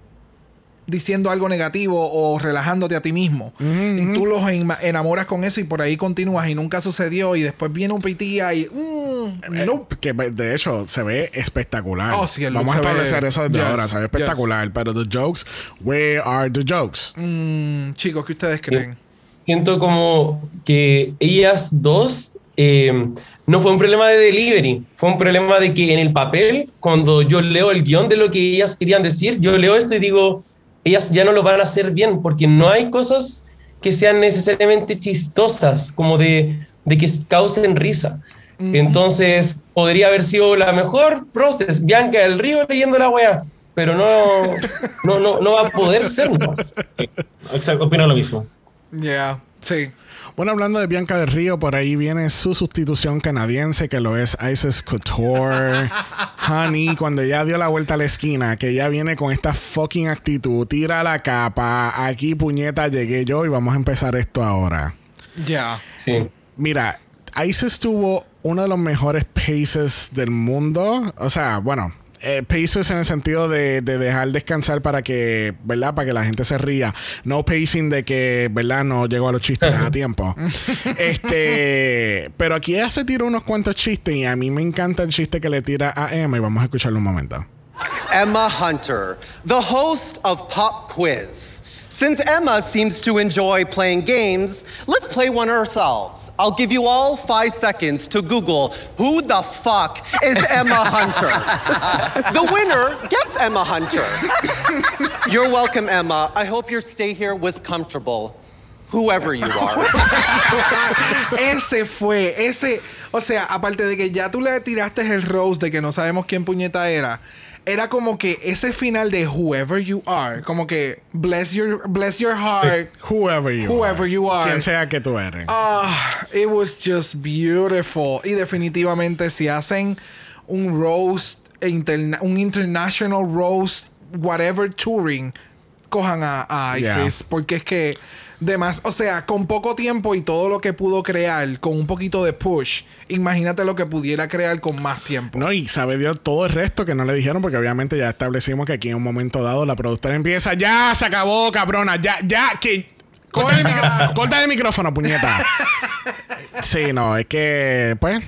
Speaker 2: diciendo algo negativo o relajándote a ti mismo. Y tú los enamoras con eso y por ahí continúas y nunca sucedió y después viene un pitía y... mm,
Speaker 1: Eh,
Speaker 2: nope.
Speaker 1: que de hecho se ve espectacular.
Speaker 2: Oh, sí, el look
Speaker 1: Vamos a
Speaker 2: ve-
Speaker 1: establecer eso desde
Speaker 2: Yes,
Speaker 1: ahora. Se ve
Speaker 2: yes.
Speaker 1: espectacular. Pero the jokes, where are the jokes?
Speaker 2: Mm, chicos, ¿qué ustedes creen?
Speaker 4: Siento como que ellas dos eh, no fue un problema de delivery, fue un problema de que en el papel, cuando yo leo el guion de lo que ellas querían decir, yo leo esto y digo, ellas ya no lo van a hacer bien, porque no hay cosas que sean necesariamente chistosas, como de, de que causen risa. Entonces, podría haber sido la mejor process, Bianca del Río leyendo la wea, pero no, no, no, no va a poder ser más.
Speaker 3: Exacto, opino lo mismo.
Speaker 2: Yeah, sí.
Speaker 1: Bueno, hablando de Bianca del Río, por ahí viene su sustitución canadiense, que lo es Isis Couture. Honey, cuando ella dio la vuelta a la esquina, que ella viene con esta fucking actitud, tira la capa, aquí puñeta llegué yo y vamos a empezar esto ahora.
Speaker 2: Ya.
Speaker 4: Sí.
Speaker 1: Mira, Isis tuvo uno de los mejores paces del mundo. O sea, bueno, eh, paces en el sentido de, de dejar descansar para que, ¿verdad? Para que la gente se ría. No pacing de que, ¿verdad? No llegó a los chistes a tiempo. este, pero aquí ella se tiró unos cuantos chistes y a mí me encanta el chiste que le tira a Emma y vamos a escucharlo un momento.
Speaker 6: Emma Hunter, the host of Pop Quiz. Since Emma seems to enjoy playing games, let's play one ourselves. I'll give you all five seconds to Google who the fuck is Emma Hunter. the winner gets Emma Hunter. You're welcome, Emma. I hope your stay here was comfortable, whoever you are.
Speaker 2: ese fue, ese, o sea, aparte de que ya tú le tiraste el rose de que no sabemos quién puñeta era, era como que ese final de whoever you are, como que bless your bless your heart.
Speaker 1: Whoever you
Speaker 2: Whoever
Speaker 1: are.
Speaker 2: you are.
Speaker 1: Quien sea que tú eres.
Speaker 2: Ah, it was just beautiful. Y definitivamente si hacen un roast, interna- un international roast, whatever touring, cojan a, a ISIS.
Speaker 1: Yeah.
Speaker 2: Porque es que, demás, o sea, con poco tiempo y todo lo que pudo crear, con un poquito de push, imagínate lo que pudiera crear con más tiempo.
Speaker 1: No, y sabe Dios todo el resto que no le dijeron, porque obviamente ya establecimos que aquí en un momento dado la productora empieza, ya se acabó, cabrona, ya, ya, que. Corta corta el micrófono, puñeta. sí, no, es que, pues.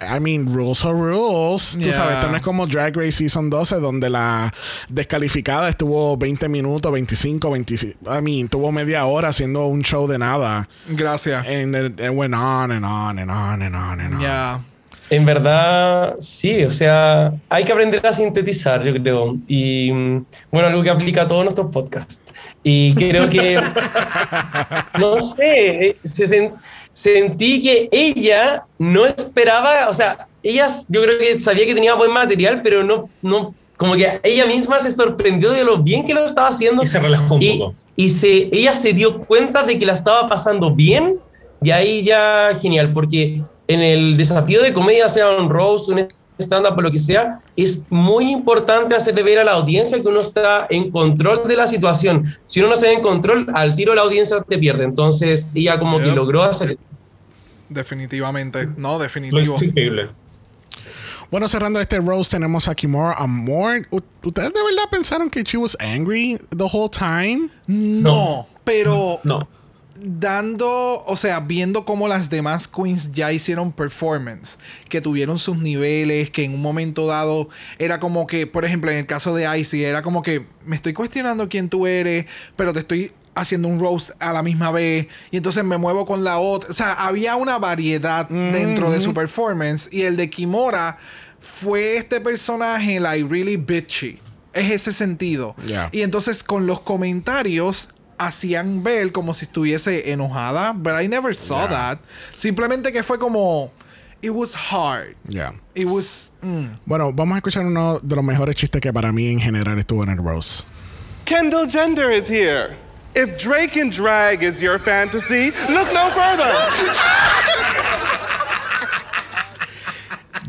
Speaker 1: I mean, rules are rules. Tú
Speaker 2: Yeah.
Speaker 1: sabes, esto no es como Drag Race Season 12, donde la descalificada estuvo 20 minutos, 25, 25. I mean, tuvo media hora haciendo un show de nada.
Speaker 2: Gracias.
Speaker 1: And it, it went on and on and on and on and on.
Speaker 2: Ya.
Speaker 4: En verdad, sí, o sea, hay que aprender a sintetizar, yo creo. Y mm, bueno, algo que aplica a todos nuestros podcasts. Y creo que, no sé, eh, se sentí que ella no esperaba, o sea, ella yo creo que sabía que tenía buen material, pero no, no, como que ella misma se sorprendió de lo bien que lo estaba haciendo.
Speaker 3: Y se relajó un
Speaker 4: Y-
Speaker 3: poco.
Speaker 4: Y se, ella se dio cuenta de que la estaba pasando bien, y ahí ya genial, porque en el desafío de comedia, sea un roast, un stand-up o lo que sea, es muy importante hacerle ver a la audiencia que uno está en control de la situación. Si uno no se ve en control, al tiro la audiencia te pierde. Entonces ella como que logró hacer...
Speaker 2: Definitivamente. No, definitivo.
Speaker 3: increíble.
Speaker 1: Bueno, cerrando este roast, tenemos a Kimura Amor. ¿Ustedes de verdad pensaron que she was angry the whole time?
Speaker 2: No, pero
Speaker 3: No.
Speaker 2: Dando, o sea, viendo cómo las demás queens ya hicieron performance, que tuvieron sus niveles, que en un momento dado era como que, por ejemplo, en el caso de Icy, era como que me estoy cuestionando quién tú eres, pero te estoy haciendo un roast a la misma vez y entonces me muevo con la otra. O sea, había una variedad dentro de su performance y el de Kimora fue este personaje like really bitchy. Es ese sentido.
Speaker 1: Yeah.
Speaker 2: Y entonces con los comentarios hacían ver como si estuviese enojada, but I never saw
Speaker 1: Yeah.
Speaker 2: that. Simplemente que fue como it was hard.
Speaker 1: Yeah.
Speaker 2: It was mm.
Speaker 1: Bueno, vamos a escuchar uno de los mejores chistes que para mí en general estuvo en el Rose.
Speaker 7: Kendall Jenner is here. If Drake and drag is your fantasy, look no further.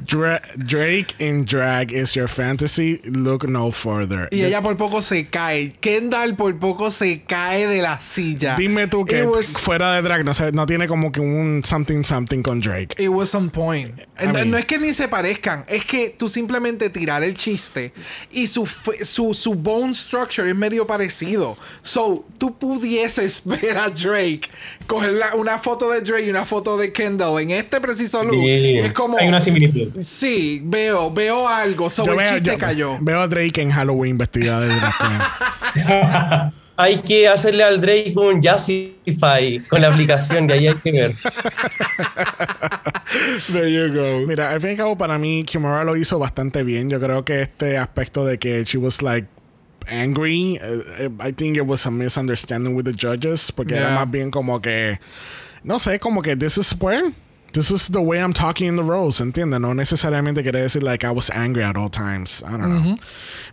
Speaker 1: Dra- Drake in drag is your fantasy. Look no further.
Speaker 2: Y ella por poco se cae. Kendall por poco se cae de la silla.
Speaker 1: Dime tú que
Speaker 2: was,
Speaker 1: fuera de drag no, sé, no tiene como que un something something con Drake.
Speaker 2: it was on point.
Speaker 1: I
Speaker 2: no,
Speaker 1: mean-
Speaker 2: no es que ni se parezcan, es que tú simplemente tirar el chiste y su, su, su bone structure es medio parecido. So, tú pudieses ver a Drake, coger la- una foto de Drake y una foto de Kendall en este preciso look.
Speaker 3: Sí,
Speaker 2: Es como.
Speaker 3: Hay una similitud.
Speaker 2: Sí, veo, veo algo. So,
Speaker 1: Yo
Speaker 2: el
Speaker 1: veo,
Speaker 2: chiste
Speaker 1: yo
Speaker 2: cayó.
Speaker 1: veo a Drake en Halloween vestida de queen.
Speaker 4: Hay que hacerle al Drake un Jazzify con la aplicación que ahí hay que ver.
Speaker 2: There you go.
Speaker 1: Mira, al fin y al cabo, para mí, Kimura lo hizo bastante bien. Yo creo que este aspecto de que she was like angry, eh, I think it was a misunderstanding with the judges, porque era más bien como que, no sé, como que this is where. This is the way I'm talking in the roles, ¿entiendes? No necesariamente quiere decir like I was angry at all times. I don't know.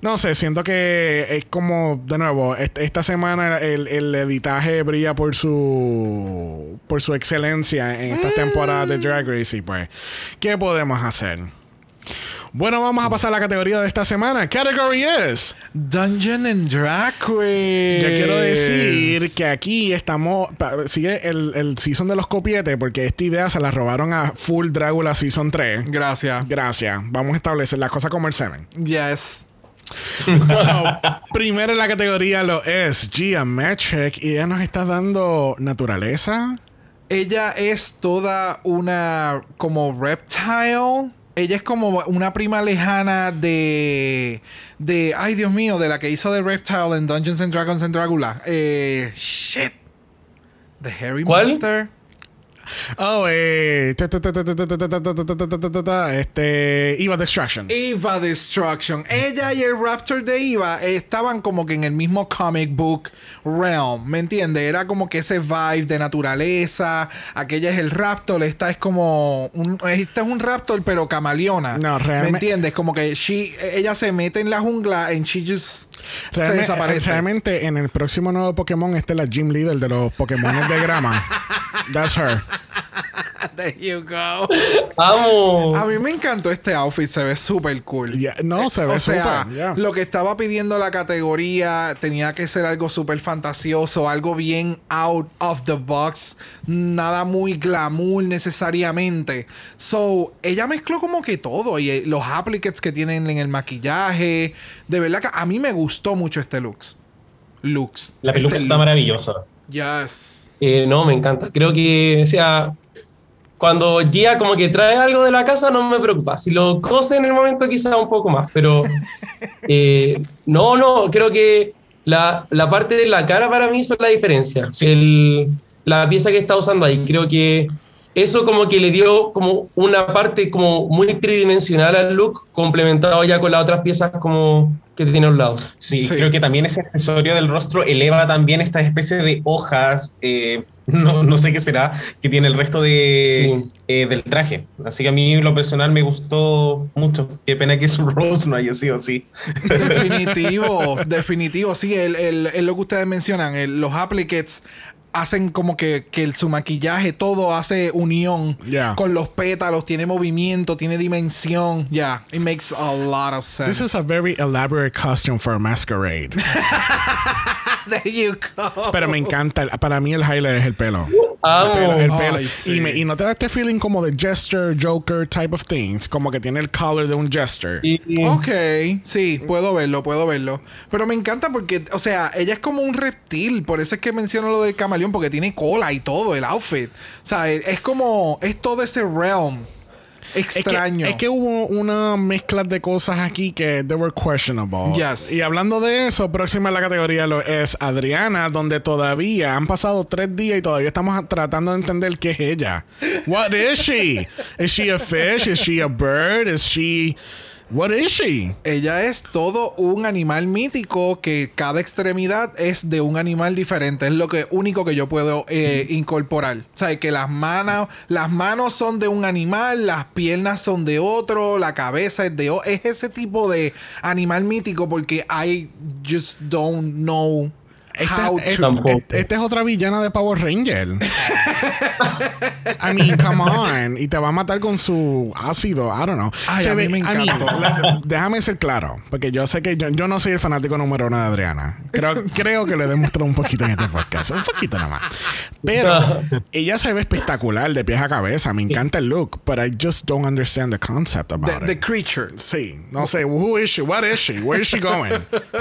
Speaker 1: No sé, siento que es como, de nuevo, est- esta semana el, el editaje brilla por su por su excelencia en esta temporada de Drag Race y pues, ¿qué podemos hacer? Bueno, vamos a pasar a la categoría de esta semana. Category is.
Speaker 2: Dungeon and Drag Race.
Speaker 1: Yo quiero decir que aquí estamos. Sigue el, el season de los copietes, porque esta idea se la robaron a Full Dragula Season 3.
Speaker 2: Gracias.
Speaker 1: Gracias. Vamos a establecer las cosas como el semen.
Speaker 2: Yes.
Speaker 1: Bueno, primero en la categoría lo es Gia y ella nos está dando naturaleza.
Speaker 2: Ella es toda una como reptile. Ella es como una prima lejana de de ay Dios mío, de la que hizo de Reptile en Dungeons and Dragons and Dragula. Eh, shit. The Harry
Speaker 4: ¿Cuál?
Speaker 2: Monster.
Speaker 1: Oh, eh. Este. Iva Destruction.
Speaker 2: Iva Destruction. Ella y el Raptor de Iva estaban como que en el mismo comic book realm. ¿Me entiendes? Era como que ese vibe de naturaleza. Aquella es el Raptor. Esta es como. Un, esta es un Raptor, pero camaleona.
Speaker 1: No,
Speaker 2: realmente.
Speaker 1: ¿Me
Speaker 2: entiendes? Como que she, ella se mete en la jungla en she just.
Speaker 1: Realmente,
Speaker 2: se.
Speaker 1: Realmente, en el próximo nuevo Pokémon, esta es la Gym Leader de los Pokémon de grama. That's her.
Speaker 2: There you go.
Speaker 4: ¡Amo!
Speaker 2: A mí me encantó este outfit, se ve súper cool.
Speaker 1: Yeah, no, se ve
Speaker 2: o sea,
Speaker 1: yeah.
Speaker 2: lo que estaba pidiendo la categoría tenía que ser algo súper fantasioso, algo bien out of the box, nada muy glamour necesariamente. So, ella mezcló como que todo y eh, los applicates que tienen en el maquillaje. De verdad que a mí me gustó mucho este looks. Looks.
Speaker 3: La peluca
Speaker 2: Este
Speaker 3: está
Speaker 2: look.
Speaker 3: maravillosa.
Speaker 2: Yes.
Speaker 4: Eh, no, me encanta. Creo que, o sea, cuando Gia como que trae algo de la casa, no me preocupa. Si lo cose en el momento, quizá un poco más, pero eh, no, no, creo que la, la parte de la cara para mí hizo la diferencia. El- la pieza que está usando ahí, creo que eso como que le dio como una parte como muy tridimensional al look, complementado ya con las otras piezas como que tiene a los lados.
Speaker 3: Sí,
Speaker 2: Sí.
Speaker 3: creo que también ese accesorio del rostro eleva también esta especie de hojas, eh, no, no sé qué será, que tiene el resto de,
Speaker 4: Sí.
Speaker 3: eh, del traje. Así que a mí lo personal me gustó mucho. Qué pena que su rose no haya sido así.
Speaker 2: Definitivo, definitivo. Sí, el, el- el lo que ustedes mencionan, el- los applicates hacen como que, que el- su maquillaje todo hace unión
Speaker 1: Yeah.
Speaker 2: con los pétalos, tiene movimiento, tiene dimensión. Ya, it makes a lot of sense.
Speaker 1: This is a very elaborate costume for a masquerade.
Speaker 2: There you go.
Speaker 1: Pero me encanta. Para mí el highlight es el pelo.
Speaker 4: Amo.
Speaker 1: El pelo, el
Speaker 2: Ay,
Speaker 1: pelo.
Speaker 2: sí.
Speaker 1: y, me- y no te da este feeling como de gesture, joker type of things. Como que tiene el color de un gesture.
Speaker 4: Y-
Speaker 2: Ok, sí, puedo verlo, puedo verlo. Pero me encanta porque, o sea, ella es como un reptil. Por eso es que menciono lo del camaleón, porque tiene cola y todo, el outfit. O sea, es, es como, es todo ese realm. Extraño.
Speaker 1: Es que, es que hubo una mezcla de cosas aquí que they were questionable.
Speaker 2: Yes.
Speaker 1: Y hablando de eso, próxima a la categoría lo es Adriana, donde todavía han pasado tres días y todavía estamos tratando de entender qué es ella. What is she? Is she a fish? Is she a bird? Is she What is she?
Speaker 2: Ella es todo un animal mítico que cada extremidad es de un animal diferente. Es lo que único que yo puedo eh, incorporar. O sea, que las manos, las manos son de un animal, las piernas son de otro, la cabeza es de otro. Es ese tipo de animal mítico porque I just don't know
Speaker 1: Esta, esta- esta es otra villana de Power Ranger. I mean, come on. Y te va a matar con su ácido. I don't know.
Speaker 2: Ay, a mí me
Speaker 1: I mean,
Speaker 2: encantó.
Speaker 1: la- déjame ser claro. Porque yo sé que yo, yo no soy el fanático número uno de Adriana. Creo, creo que lo he demostrado un poquito en este podcast. Un poquito nada más. Pero ella se ve espectacular de pies a cabeza. Me encanta el look. But I just don't understand the concept about
Speaker 2: The,
Speaker 1: it.
Speaker 2: the creature.
Speaker 1: Sí, no sé. Who is she? What is she? Where is she going?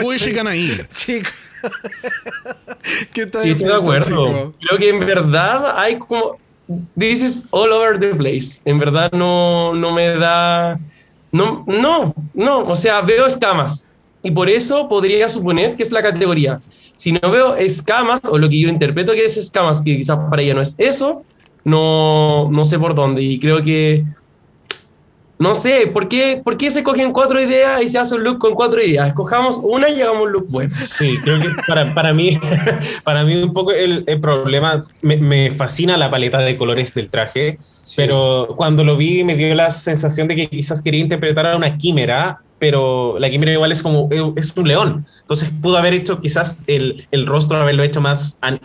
Speaker 1: Who is she gonna eat?
Speaker 2: Chico. ¿Qué ustedes
Speaker 4: Sí, estoy de acuerdo.
Speaker 2: chicos?
Speaker 4: Creo que en verdad hay como. This is all over the place. En verdad no, no me da. No, no, no. O sea, veo escamas. Y por eso podría suponer que es la categoría. Si no veo escamas, o lo que yo interpreto que es escamas, que quizás para ella no es eso, no, no sé por dónde. Y creo que. No sé, ¿por qué, ¿por qué se cogen cuatro ideas y se hace un look con cuatro ideas? Escojamos una y hagamos un look bueno.
Speaker 3: Sí, creo que para, para mí, para mí un poco el, el problema, me, me fascina la paleta de colores del traje, pero cuando lo vi me dio la sensación de que quizás quería interpretar a una quimera, pero la quimera igual es como, es un león, entonces pudo haber hecho quizás el, el rostro, haberlo hecho más, an-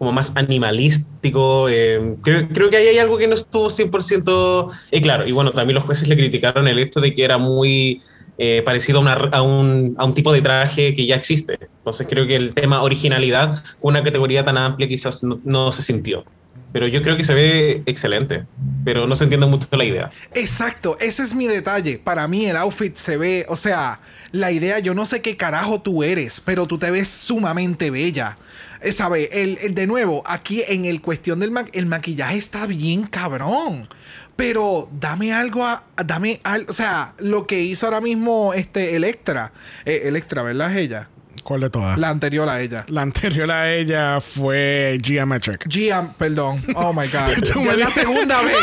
Speaker 3: como más animalístico, eh, creo, creo que ahí hay algo que no estuvo 100% eh, claro, y bueno, también los jueces le criticaron el hecho de que era muy eh, parecido a, un, a un tipo de traje que ya existe. Entonces creo que el tema originalidad, una categoría tan amplia, quizás no, no se sintió. Pero yo creo que se ve excelente, pero no se entiende mucho la idea.
Speaker 2: Exacto, ese es mi detalle. Para mí el outfit se ve, o sea, la idea, yo no sé qué carajo tú eres, pero tú te ves sumamente bella. Eh, ¿Sabe? El, el- de nuevo, aquí en el cuestión del ma- el maquillaje está bien cabrón. Pero dame algo a, dame algo, o sea, lo que hizo ahora mismo este Electra, eh, Electra, ¿verdad? Es ella.
Speaker 1: ¿Cuál de todas?
Speaker 2: La
Speaker 1: La,
Speaker 2: anterior a ella.
Speaker 1: anterior a ella fue Geometric.
Speaker 2: Gia, perdón. Oh my God. Ya es la segunda vez.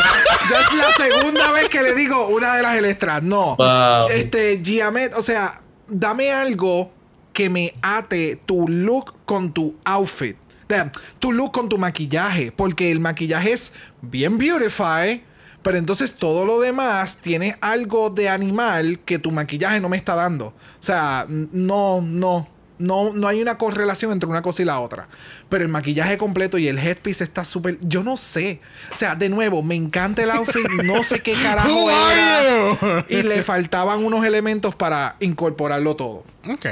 Speaker 2: Ya es la segunda vez que le digo una de las Electras. No.
Speaker 4: Wow.
Speaker 2: Este, Giamet, o sea, dame algo que me ate tu look con tu outfit. Damn, tu look con tu maquillaje. Porque el maquillaje es bien beautify. Pero entonces todo lo demás tiene algo de animal que tu maquillaje no me está dando. O sea, no, no. No, no hay una correlación entre una cosa y la otra. Pero el maquillaje completo y el headpiece está súper. Yo no sé. O sea, de nuevo, me encanta el outfit. No sé qué carajo era. Y le faltaban unos elementos para incorporarlo todo.
Speaker 1: Ok.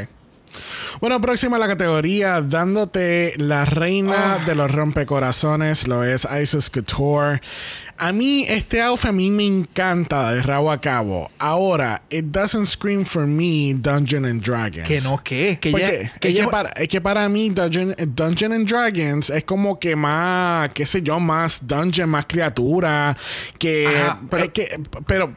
Speaker 1: Bueno, próxima a la categoría, dándote la reina de los rompecorazones, lo es Isis Couture. A mí, este outfit a mí me encanta de rabo a cabo. Ahora, it doesn't scream for me Dungeon and Dragons.
Speaker 2: Que no, ¿qué? Que que
Speaker 1: es, que para, es que para mí Dungeon, Dungeon and Dragons es como que más, qué sé yo, más dungeon, más criatura, que...
Speaker 2: Ajá, pero-
Speaker 1: es que- pero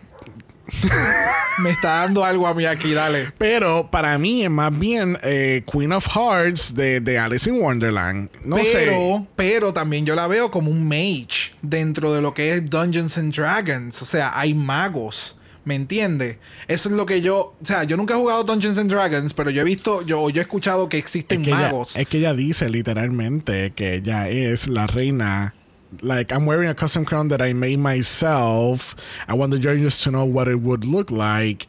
Speaker 2: me está dando algo a mí aquí, dale.
Speaker 1: Pero para mí es más bien eh, Queen of Hearts de, de Alice in Wonderland. No
Speaker 2: pero,
Speaker 1: sé.
Speaker 2: pero también yo la veo como un mage dentro de lo que es Dungeons and Dragons. O sea, hay magos. ¿Me entiende? Eso es lo que yo. O sea, yo nunca he jugado Dungeons and Dragons, pero yo he visto, yo, yo he escuchado que existen
Speaker 1: Es que, ella,
Speaker 2: magos.
Speaker 1: es que ella dice literalmente que ella es la reina. Like, I'm wearing a custom crown that I made myself. I want the judges to know what it would look like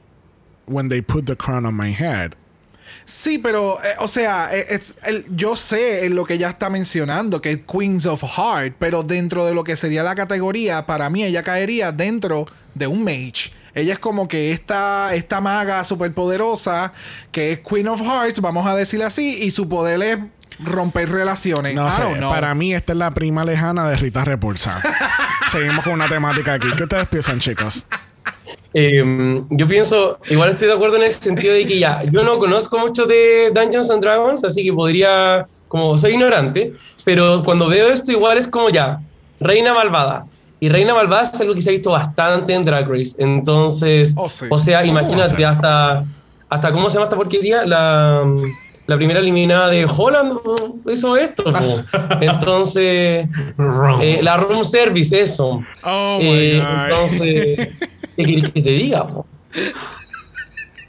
Speaker 1: when they put the crown on my head.
Speaker 2: Sí, pero, eh, o sea, eh, es- el- yo sé en lo que ella está mencionando, que es Queens of Heart, pero dentro de lo que sería la categoría, para mí ella caería dentro de un mage. Ella es como que esta, esta maga superpoderosa, que es Queen of Hearts, vamos a decirle así, y su poder es romper relaciones.
Speaker 1: No
Speaker 2: I
Speaker 1: sé,
Speaker 2: don't know.
Speaker 1: para mí esta es la prima lejana de Rita Repulsa. Seguimos con una temática aquí. ¿Qué ustedes piensan, chicos?
Speaker 4: Eh, yo pienso, igual estoy de acuerdo en el sentido de que ya, yo no conozco mucho de Dungeons and Dragons, así que podría, como soy ignorante, pero cuando veo esto igual es como ya, reina malvada. Y Reina Malvada es algo que se ha visto bastante en Drag Race. Entonces,
Speaker 2: Oh, sí.
Speaker 4: o sea,
Speaker 1: ¿Cómo va a
Speaker 4: imagínate, hasta, hasta, ¿cómo se llama esta porquería? La, la primera eliminada de Holland hizo esto. po. Entonces, eh, la room service, eso.
Speaker 1: Oh
Speaker 4: Eh, entonces, ¿qué quieres que te diga? po?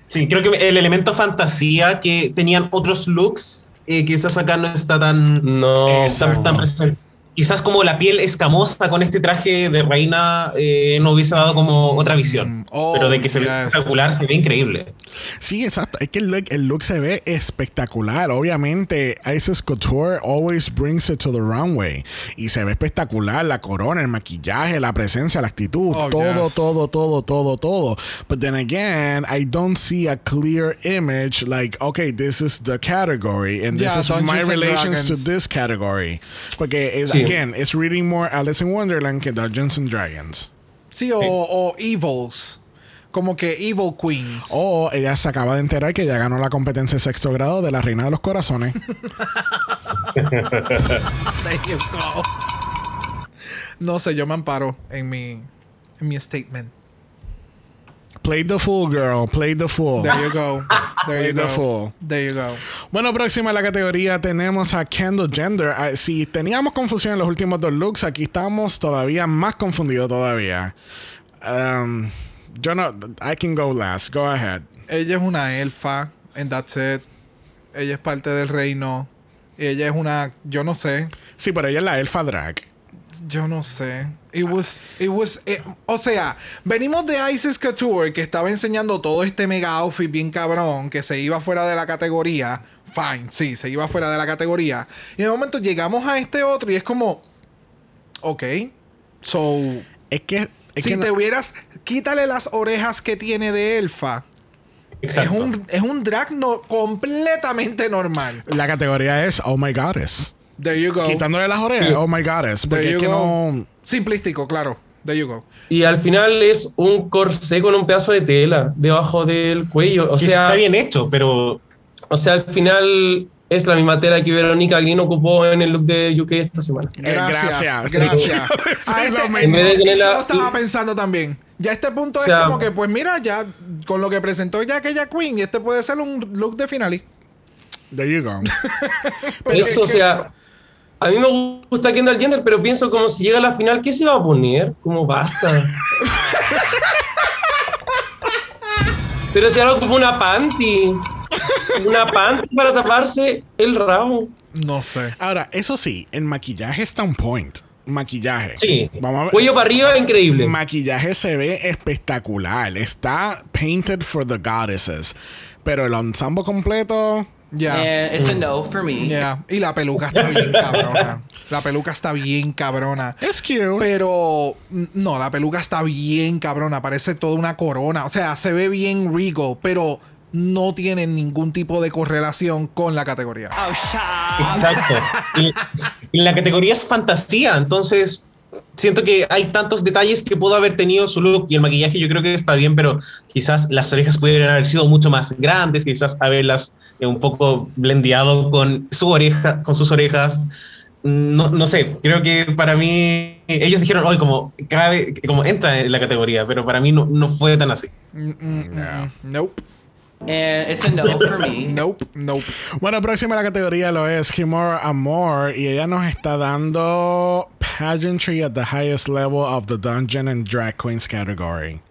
Speaker 3: Sí, creo que el elemento fantasía que tenían otros looks, eh, quizás acá no está tan,
Speaker 4: No.
Speaker 3: tan, tan presente. Quizás como la piel escamosa con este traje de reina eh, no hubiese dado como otra visión.
Speaker 2: Oh,
Speaker 3: Pero de que se ve
Speaker 2: yes.
Speaker 3: espectacular, se ve increíble.
Speaker 1: Sí, exacto. Es que el look, el look se ve espectacular. Obviamente, Isis Couture always brings it to the runway. Y se ve espectacular. La corona, el maquillaje, la presencia, la actitud.
Speaker 2: Oh,
Speaker 1: todo,
Speaker 2: yes.
Speaker 1: todo, todo, todo, todo. But then again, I don't see a clear image like, okay, this is the category. And this
Speaker 2: Yeah,
Speaker 1: is my relations to this category. Porque, es,
Speaker 4: Sí.
Speaker 1: Again, it's reading more Alice in Wonderland que Dungeons and Dragons.
Speaker 2: Sí, o, o Evils. Como que Evil Queens.
Speaker 1: O ella se acaba de enterar que ya ganó la competencia de sexto grado de la Reina de los Corazones.
Speaker 2: No sé, yo me amparo en mi, en mi statement.
Speaker 1: Play the fool, girl. Play the fool.
Speaker 2: There you go. There you
Speaker 1: Play the
Speaker 2: go.
Speaker 1: fool.
Speaker 2: There you go.
Speaker 1: Bueno, próxima a la categoría tenemos a Kendall Gender. Ah, Si teníamos confusión en los últimos dos looks, aquí estamos todavía más confundidos todavía. Um, yo no... I can go last. Go ahead.
Speaker 2: Ella es una elfa, and that's it. Ella es parte del reino. Ella es una, yo no sé,
Speaker 1: Sí, pero ella es la elfa drag.
Speaker 2: yo no sé. It was, it was, eh, o sea, venimos de Isis Couture que estaba enseñando todo este mega outfit bien cabrón que se iba fuera de la categoría. Fine, sí, se iba fuera de la categoría. Y de momento llegamos a este otro y es como, ok, so,
Speaker 1: Es que... Es
Speaker 2: si
Speaker 1: que
Speaker 2: te
Speaker 1: no-
Speaker 2: hubieras, quítale las orejas que tiene de elfa.
Speaker 3: Exacto.
Speaker 2: Es un, es un drag no, completamente normal.
Speaker 1: la categoría es Oh My Goddess.
Speaker 2: There you go.
Speaker 1: Quitándole las orejas, Oh My Goddess.
Speaker 2: There
Speaker 1: Porque es
Speaker 2: you
Speaker 1: que
Speaker 2: go.
Speaker 1: no...
Speaker 2: Simplístico, claro. There you go.
Speaker 4: Y al final es un corsé con un pedazo de tela debajo del cuello. O
Speaker 3: Que
Speaker 4: sea,
Speaker 3: está bien hecho, pero
Speaker 4: o sea, al final es la misma tela que Verónica Green ocupó en el look de UK esta semana.
Speaker 2: Gracias.
Speaker 1: gracias.
Speaker 2: Gracias.
Speaker 1: Sí,
Speaker 2: A
Speaker 1: lo
Speaker 2: este-
Speaker 1: mismo.
Speaker 2: eh,
Speaker 4: En vez de tener
Speaker 2: yo lo estaba pensando también. Ya este punto
Speaker 4: O sea-
Speaker 2: es como que, pues mira, ya con lo que presentó ya aquella Queen, y este puede ser un look de finale.
Speaker 1: There you go.
Speaker 4: Pero,
Speaker 2: Porque
Speaker 4: o
Speaker 2: es que-
Speaker 4: sea, a mí me gusta Kendall Jenner, pero pienso como si llega a la final, ¿qué se va a poner? Como basta. pero si ahora como una panty. Una panty para taparse el rabo.
Speaker 2: No sé.
Speaker 1: Ahora, eso sí, el maquillaje está on point. Maquillaje.
Speaker 4: Sí.
Speaker 1: Vamos a ver.
Speaker 4: Cuello para arriba, increíble.
Speaker 1: Maquillaje se ve espectacular. Está painted for the goddesses. Pero el ensemble completo.
Speaker 5: And it's a no for me.
Speaker 2: Ya. Y la peluca está bien cabrona. La peluca está bien cabrona.
Speaker 1: Es cute.
Speaker 2: Pero no, la peluca está bien cabrona, parece toda una corona. O sea, se ve bien regal, pero no tiene ningún tipo de correlación con la categoría.
Speaker 5: Oh,
Speaker 3: Exacto. Y, y la categoría es fantasía, entonces siento que hay tantos detalles que pudo haber tenido su look y el maquillaje yo creo que está bien, pero quizás las orejas pudieran haber sido mucho más grandes, quizás haberlas eh, un poco blendeado con su oreja, con sus orejas. No, no sé, creo que para mí ellos dijeron hoy como cabe, como entra en la categoría, pero para mí no, no fue tan así.
Speaker 2: Mm, mm, mm. Nope,
Speaker 5: And it's a no for me.
Speaker 2: nope, nope.
Speaker 1: Bueno, próxima a la categoría lo es Kimora Amor. Y ella nos está dando pageantry at the highest level of the Dungeon and Drag Queens category.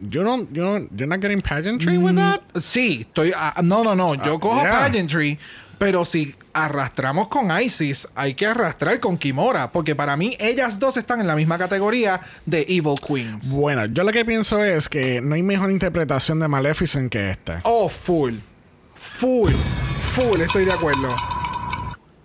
Speaker 1: You don't, you don't, you're not getting pageantry with that?
Speaker 2: Sí, estoy. ah, no, no, no. Yo
Speaker 1: Ah,
Speaker 2: cojo
Speaker 1: yeah.
Speaker 2: pageantry, pero si arrastramos con Isis, hay que arrastrar con Kimora, porque para mí ellas dos están en la misma categoría de Evil Queens.
Speaker 1: Bueno, yo lo que pienso es que no hay mejor interpretación de Maleficent que esta.
Speaker 2: Oh, full. Full. Full, estoy de acuerdo.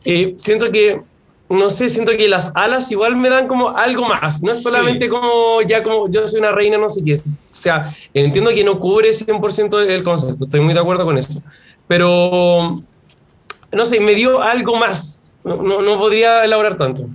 Speaker 4: Eh, siento que, no sé, siento que las alas igual me dan como algo más. No es
Speaker 3: Sí.
Speaker 4: solamente como, ya como yo soy una reina, no sé qué. es. O sea, entiendo que no cubre 100% el concepto, estoy muy de acuerdo con eso. Pero, no sé, me dio algo más. No, no, no podría elaborar tanto.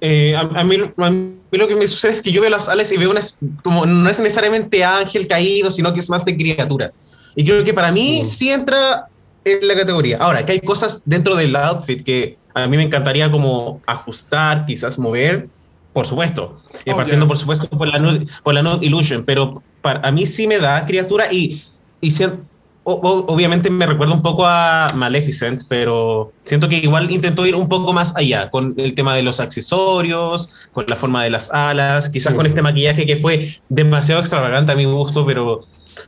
Speaker 3: Eh, a, a mí, a mí lo que me sucede es que yo veo las alas y veo una, como no es necesariamente ángel caído, sino que es más de criatura. Y creo que para mí sí entra en la categoría. Ahora, que hay cosas dentro del outfit que a mí me encantaría como ajustar, quizás mover, por supuesto. Eh,
Speaker 2: Oh,
Speaker 3: partiendo,
Speaker 2: yes.
Speaker 3: por supuesto, por la, por la Nude Illusion. Pero para, a mí sí me da criatura y, y cier- o- obviamente me recuerda un poco a Maleficent, pero siento que igual intentó ir un poco más allá con el tema de los accesorios, con la forma de las alas, quizás
Speaker 4: Sí.
Speaker 3: con este maquillaje que fue demasiado extravagante a mi gusto, pero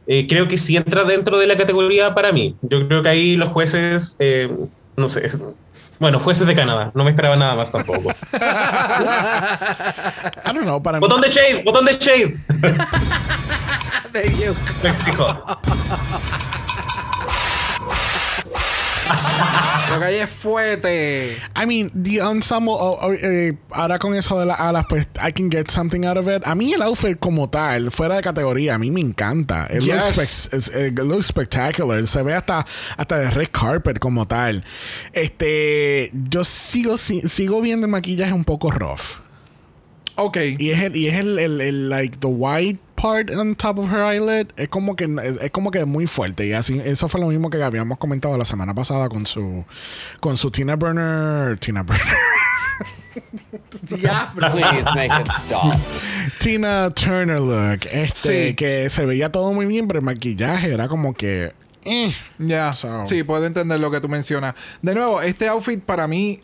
Speaker 3: eh, creo que sí entra dentro de la categoría para mí. Yo creo que ahí los jueces, eh, no sé, bueno, jueces de Canadá, no me esperaba nada más tampoco.
Speaker 1: I don't know, para mí.
Speaker 3: botón de shade, botón de shade.
Speaker 2: Thank you.
Speaker 3: Me exijo.
Speaker 2: Lo que hay es fuerte.
Speaker 1: I mean, the ensemble, oh, oh, eh, ahora con eso de las alas, pues I can get something out of it. A mí el outfit como tal, fuera de categoría, a mí me encanta. It,
Speaker 2: Yes.
Speaker 1: eh, it looks spectacular. Se ve hasta, hasta de red carpet como tal. Este, yo sigo, si- sigo viendo el maquillaje un poco rough.
Speaker 2: Ok.
Speaker 1: Y es el, y es el, el, el, like, the white part on top of her eyelid. Es como que, es, es como que muy fuerte. Y así, eso fue lo mismo que habíamos comentado la semana pasada con su, con su Tina Burner, Tina Burner.
Speaker 2: Diablo.
Speaker 5: Please make it stop.
Speaker 1: Tina Turner look. Este,
Speaker 2: Sí.
Speaker 1: que se veía todo muy bien, pero el maquillaje era como que. eh.
Speaker 2: Ya,
Speaker 1: So-
Speaker 2: sí, puedo entender lo que tú mencionas. De nuevo, este outfit para mí,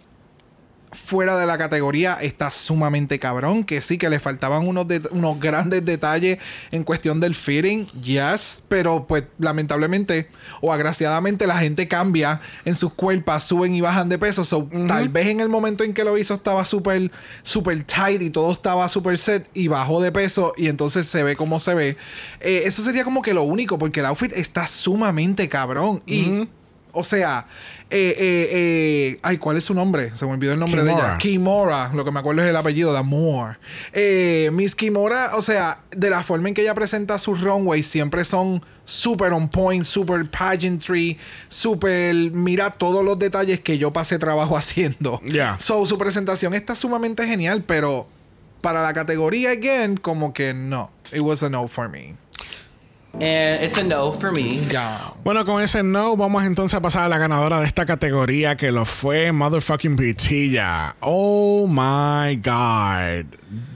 Speaker 2: fuera de la categoría, está sumamente cabrón. Que sí, que le faltaban unos, det- unos grandes detalles en cuestión del fitting, yes. Pero pues lamentablemente o agraciadamente la gente cambia en sus cuerpos, suben y bajan de peso. So, Tal vez en el momento en que lo hizo estaba súper, súper tight y todo estaba súper set y bajó de peso y entonces se ve como se ve. Eh, eso sería como que lo único, porque el outfit está sumamente cabrón. Y, o sea, eh, eh, eh, ay, ¿cuál es su nombre? Se me olvidó el nombre de
Speaker 1: Kimora.
Speaker 2: ella. Kimora, lo que me acuerdo es el apellido de Moore. Eh, Miss Kimora, o sea, de la forma en que ella presenta sus runways, siempre son super on point, super pageantry, super. Mira todos los detalles que yo pasé trabajo haciendo.
Speaker 1: Yeah.
Speaker 2: So, su presentación está sumamente genial, pero para la categoría, again, como que no. It was a no for me.
Speaker 5: And it's a no for me.
Speaker 2: Ya.
Speaker 1: Bueno, con ese no, vamos entonces a pasar a la ganadora de esta categoría que lo fue Motherfucking Pitilla. Oh my god.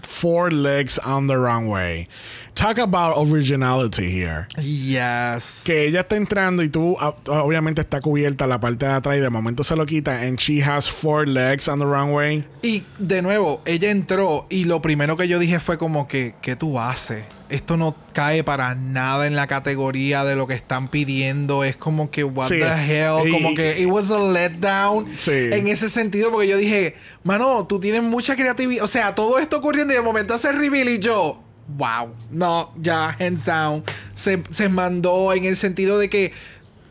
Speaker 1: Four legs on the runway. Talk about originality here.
Speaker 2: Yes.
Speaker 1: Que ella está entrando y tú, ah, obviamente, está cubierta la parte de atrás y de momento se lo quita. And she has four legs on the runway.
Speaker 2: Y de nuevo, ella entró y lo primero que yo dije fue como que, ¿qué tú haces? Esto no cae para nada en la categoría de lo que están pidiendo. Es como que, what
Speaker 1: Sí.
Speaker 2: the hell?
Speaker 1: Y-
Speaker 2: como que it was a letdown.
Speaker 1: Sí.
Speaker 2: En ese sentido, porque yo dije, mano, tú tienes mucha creatividad. O sea, todo esto ocurriendo y de momento hace reveal y yo, wow. No, ya, hands down. Se, se mandó en el sentido de que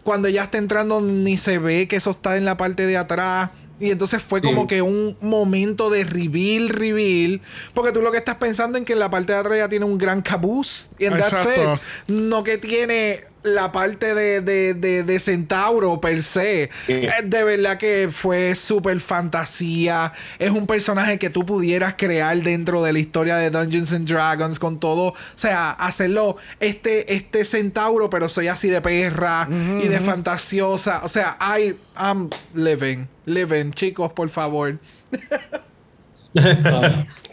Speaker 2: cuando ella está entrando ni se ve que eso está en la parte de atrás. Y entonces fue
Speaker 4: Sí.
Speaker 2: como que un momento de reveal, reveal. Porque tú lo que estás pensando en que en la parte de atrás ya tiene un gran caboose. Y en that's it. No que tiene la parte de, de, de, de Centauro per se.
Speaker 3: Sí.
Speaker 2: Eh, De verdad que fue súper fantasía. Es un personaje que tú pudieras crear dentro de la historia de Dungeons and Dragons con todo. O sea, hacerlo este, este centauro, pero soy así de perra y de fantasiosa. O sea, I, I'm living. Living. Chicos, por favor.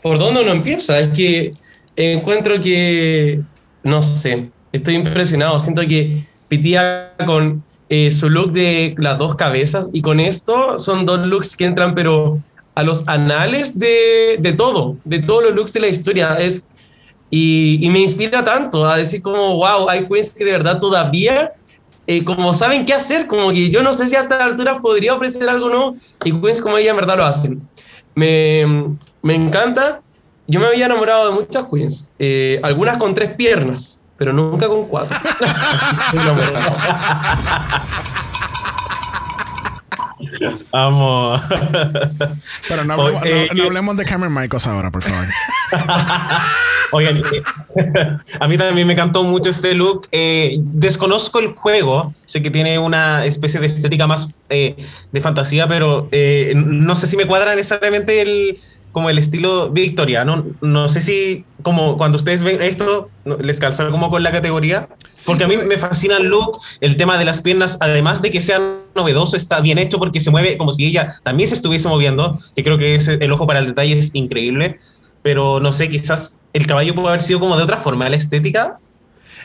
Speaker 4: ¿Por dónde uno empieza? Es que encuentro que, no sé, estoy impresionado. Siento que Pitía con eh, su look de las dos cabezas y con esto son dos looks que entran, pero a los anales de, de todo, de todos los looks de la historia. Es, y, y me inspira tanto a decir como, wow, hay queens que de verdad todavía... eh, como saben qué hacer, como que yo no sé si a esta altura podría ofrecer algo no, y queens como ella en verdad lo hacen. Me, me encanta. Yo me había enamorado de muchas queens, eh, algunas con tres piernas, pero nunca con cuatro.
Speaker 3: Amo.
Speaker 1: Pero no hablemos,
Speaker 3: eh,
Speaker 1: no- no hablemos de Cameron Michaels ahora, por favor.
Speaker 3: Oigan, eh, a mí también me encantó mucho este look. Eh, desconozco el juego, sé que tiene una especie de estética más eh, de fantasía, pero eh, no sé si me cuadra necesariamente el, como el estilo victoriano. No sé si como cuando ustedes ven esto les calza como con la categoría, porque a mí
Speaker 2: puede-
Speaker 3: me fascina el look, el tema de las piernas, además de que sea novedoso, está bien hecho porque se mueve como si ella también se estuviese moviendo, que creo que ese- el ojo para el detalle es increíble. pero no sé, quizás el caballo puede haber sido como de otra forma, la estética.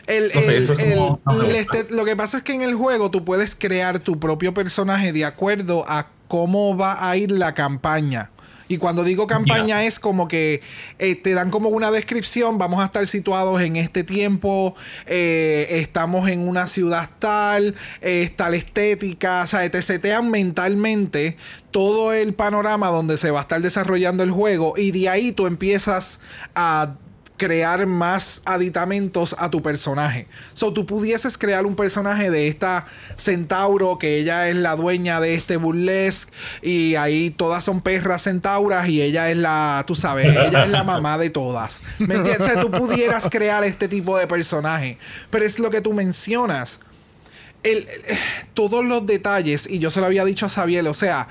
Speaker 2: El-
Speaker 3: No sé,
Speaker 2: el-
Speaker 3: es
Speaker 2: el-
Speaker 3: no
Speaker 2: el este- lo que pasa es que en el juego tú puedes crear tu propio personaje de acuerdo a cómo va a ir la campaña. Y cuando digo campaña es como que eh, te dan como una descripción, vamos a estar situados en este tiempo, eh, estamos en una ciudad tal, eh, la estética, o sea, te setean mentalmente todo el panorama donde se va a estar desarrollando el juego y de ahí tú empiezas a crear más aditamentos a tu personaje. So, tú pudieses crear un personaje de esta centauro, que ella es la dueña de este burlesque, y ahí todas son perras centauras, y ella es la, tú sabes, ella es la mamá de todas. ¿Me entiendes? Tú pudieras crear este tipo de personaje, pero es lo que tú mencionas. El- el- todos los detalles, y yo se lo había dicho a Sabiel, o sea,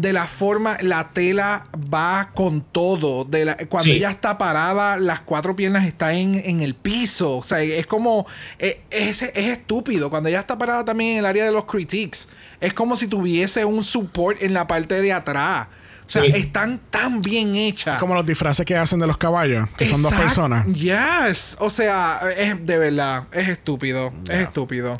Speaker 2: de la forma, la tela va con todo. De la- cuando
Speaker 3: Sí.
Speaker 2: ella está parada, las cuatro piernas están en, en el piso. O sea, es como. eh, Es, es estúpido. Cuando ella está parada también en el área de los critiques, es como si tuviese un support en la parte de atrás. O sea,
Speaker 3: Sí.
Speaker 2: están tan bien hechas.
Speaker 1: Como los disfraces que hacen de los caballos, que son dos personas.
Speaker 2: Yes. O sea, es de verdad. Es estúpido. Es estúpido.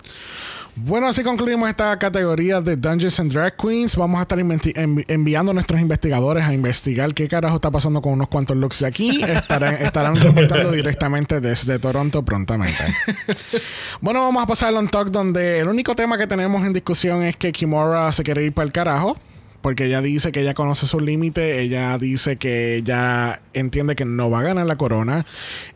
Speaker 1: Bueno, así concluimos esta categoría de Dungeons and Drag Queens. Vamos a estar envi- enviando a nuestros investigadores a investigar qué carajo está pasando con unos cuantos looks de aquí. Estarán, estarán reportando directamente desde Toronto prontamente. bueno, vamos a pasar al on talk donde el único tema que tenemos en discusión es que Kimura se quiere ir para el carajo. Porque ella dice que ella conoce sus límites, ella dice que ella entiende que no va a ganar la corona.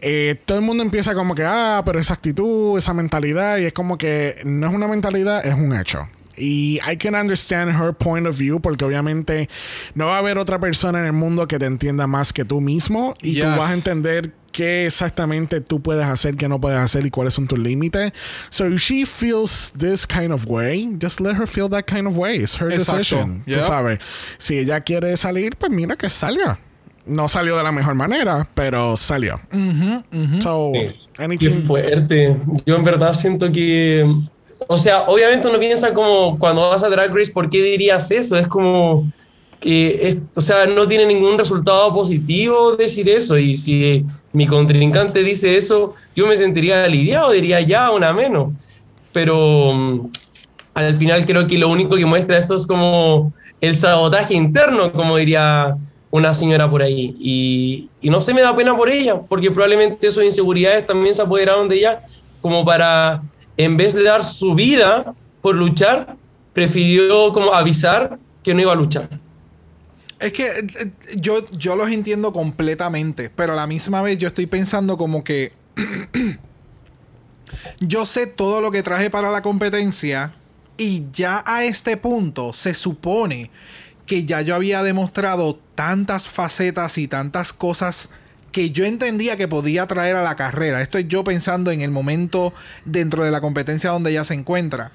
Speaker 1: Eh, todo el mundo empieza como que, ah, pero esa actitud, esa mentalidad, y es como que no es una mentalidad, es un hecho. Y I can understand her point of view porque obviamente no va a haber otra persona en el mundo que te entienda más que tú mismo y tú
Speaker 2: Yes.
Speaker 1: vas a entender qué exactamente tú puedes hacer, qué no puedes hacer y cuáles son tus límites. So if she feels this kind of way, just let her feel that kind of way. It's her
Speaker 2: Exacto.
Speaker 1: decision.
Speaker 2: Yep.
Speaker 1: Tú sabes. Si ella quiere salir, pues mira que salga. No salió de la mejor manera, pero salió. So,
Speaker 4: Sí. Qué
Speaker 1: anything.
Speaker 4: fuerte. Yo en verdad siento que. O sea, obviamente uno piensa como cuando vas a Drag Race, ¿por qué dirías eso? Es como que, es, o sea, no tiene ningún resultado positivo decir eso. Y si mi contrincante dice eso, yo me sentiría aliviado, diría ya, una menos. Pero mm, al final creo que lo único que muestra esto es como el sabotaje interno, como diría una señora por ahí. Y, y no se me da pena por ella, porque probablemente sus inseguridades también se apoderaron de ella, como para, en vez de dar su vida por luchar, prefirió como avisar que no iba a luchar.
Speaker 2: Es que eh, eh, yo, yo los entiendo completamente, pero a la misma vez yo estoy pensando como que yo sé todo lo que traje para la competencia y ya a este punto se supone que ya yo había demostrado tantas facetas y tantas cosas que yo entendía que podía traer a la carrera. Esto es yo pensando en el momento dentro de la competencia donde ella se encuentra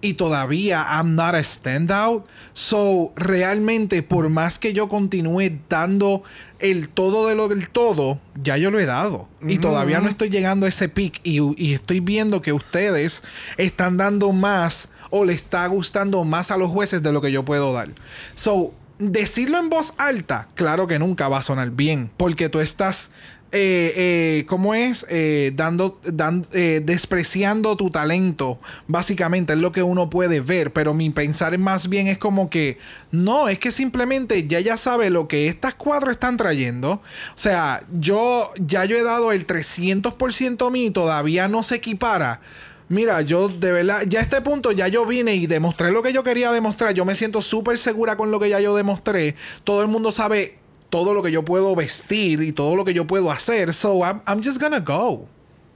Speaker 2: y todavía I'm not a standout. So, realmente, por más que yo continúe dando el todo de lo del todo, ya yo lo he dado. Y todavía no estoy llegando a ese pic. Y, y estoy viendo que ustedes están dando más o le está gustando más a los jueces de lo que yo puedo dar. So, decirlo en voz alta, claro que nunca va a sonar bien. Porque tú estás eh, eh, ¿cómo es? Eh, dando, dan- eh, despreciando tu talento. Básicamente es lo que uno puede ver. Pero mi pensar más bien es como que no, es que simplemente ya ya sabe lo que estas cuatro están trayendo. O sea, yo ya yo he dado el 300% a mí y todavía no se equipara. Mira, yo de verdad, ya a este punto ya yo vine y demostré lo que yo quería demostrar. Yo me siento súper segura con lo que ya yo demostré. Todo el mundo sabe todo lo que yo puedo vestir y todo lo que yo puedo hacer. So I'm, I'm just gonna go.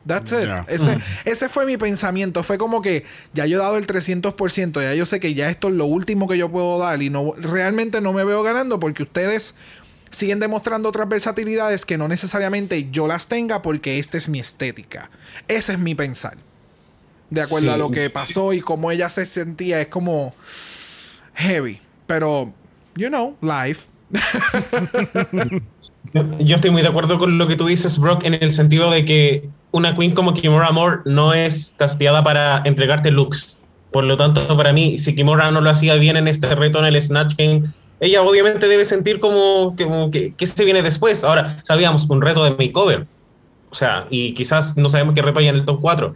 Speaker 2: That's it.
Speaker 1: Yeah.
Speaker 2: Ese, ese fue mi pensamiento. Fue como que ya yo he dado el 300%. Ya yo sé que ya esto es lo último que yo puedo dar. Y no realmente no me veo ganando porque ustedes siguen demostrando otras versatilidades que no necesariamente yo las tenga porque esta es mi estética. Ese es mi pensar. De acuerdo
Speaker 4: Sí.
Speaker 2: a lo que pasó y cómo ella se sentía. Es como heavy. Pero, you know, life.
Speaker 3: Yo- estoy muy de acuerdo con lo que tú dices, Brock, en el sentido de que una queen como Kimura Moore no es casteada para entregarte looks. Por lo tanto, para mí, si Kimura no lo hacía bien en este reto en el Snatch Game, ella obviamente debe sentir como, como que, que se viene después. Ahora, sabíamos un reto de makeover. O sea, y quizás no sabemos qué reto hay en el top 4.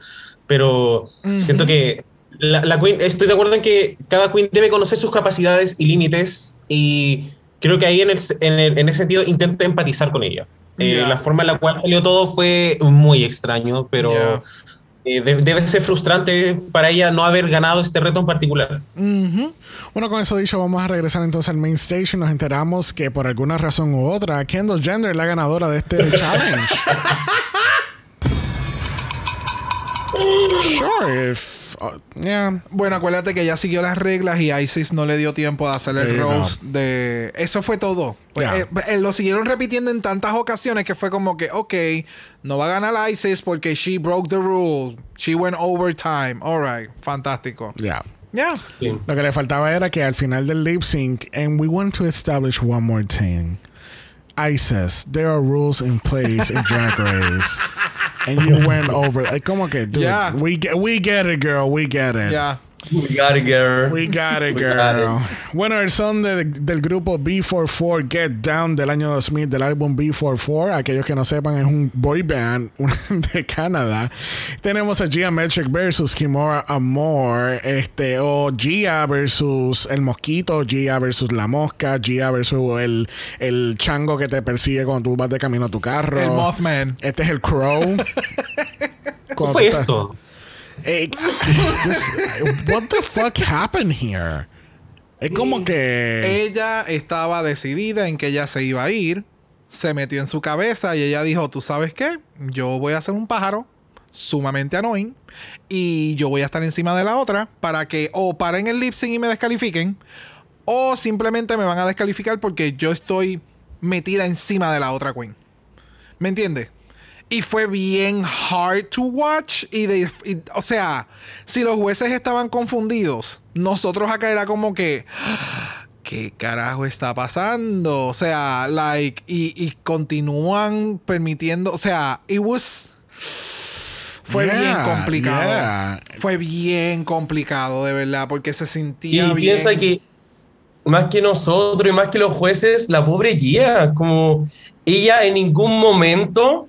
Speaker 3: Pero siento que la, la Queen, estoy de acuerdo en que cada Queen debe conocer sus capacidades y límites. Y creo que ahí en, el, en, el- en ese sentido intento empatizar con ella. Eh,
Speaker 2: Ya.
Speaker 3: La forma en la cual salió todo fue muy extraño, pero
Speaker 2: Ya.
Speaker 3: eh, de- debe ser frustrante para ella no haber ganado este reto en particular.
Speaker 2: Ujú.
Speaker 1: Bueno, con eso dicho, vamos a regresar entonces al main stage y nos enteramos que por alguna razón u otra, Kendall Jenner es la ganadora de este challenge. Sure, if. uh, yeah.
Speaker 2: Bueno, acuérdate que ella siguió las reglas y Isis no le dio tiempo de hacer el
Speaker 1: no.
Speaker 2: roast de... Eso fue todo. Pues, eh, eh, lo siguieron repitiendo en tantas ocasiones que fue como que, ok, no va a ganar Isis porque she broke the rule. She went overtime. All right. Fantástico.
Speaker 1: Yeah.
Speaker 4: Sí.
Speaker 1: Lo que le faltaba era que al final del lip sync, and we want to establish one more thing. ISIS, there are rules in place in Drag Race. and you went over. Like, como que, dude,
Speaker 2: Yeah.
Speaker 1: we, get, we get it, girl, we get it.
Speaker 2: Ya.
Speaker 4: We got it, girl.
Speaker 1: We got it, girl.
Speaker 4: got it.
Speaker 1: Bueno, el son de- del grupo B44 Get Down del año 2000 del álbum B44. Aquellos que no sepan, es un boy band de Canadá. Tenemos a Geometric versus Kimura Amor. Este, o Gia versus el mosquito. Gia versus la mosca. Gia versus el, el chango que te persigue cuando tú vas de camino a tu carro.
Speaker 2: El Mothman.
Speaker 1: Este es el Crow.
Speaker 3: ¿Qué
Speaker 1: Cuando
Speaker 3: fue
Speaker 1: estás-
Speaker 3: esto?
Speaker 1: Eh, this- what the fuck happened here? Es como que.
Speaker 2: Ella estaba decidida en que ella se iba a ir. Se metió en su cabeza y ella dijo, ¿tú sabes qué? Yo voy a ser un pájaro sumamente annoying y yo voy a estar encima de la otra para que o paren el lip sync y me descalifiquen o simplemente me van a descalificar porque yo estoy metida encima de la otra queen. ¿Me entiendes? Y fue bien hard to watch. Y de, y- o sea, si los jueces estaban confundidos, nosotros acá era como que. ¿Qué carajo está pasando? O sea, like, y, y continúan permitiendo. O sea, it was. Fue
Speaker 1: Yeah,
Speaker 2: bien complicado.
Speaker 1: yeah.
Speaker 2: Fue bien complicado, de verdad, porque se
Speaker 4: Y
Speaker 2: sentía bien.
Speaker 4: piensa que más que nosotros y más que los jueces, la pobre guía, como ella en ningún momento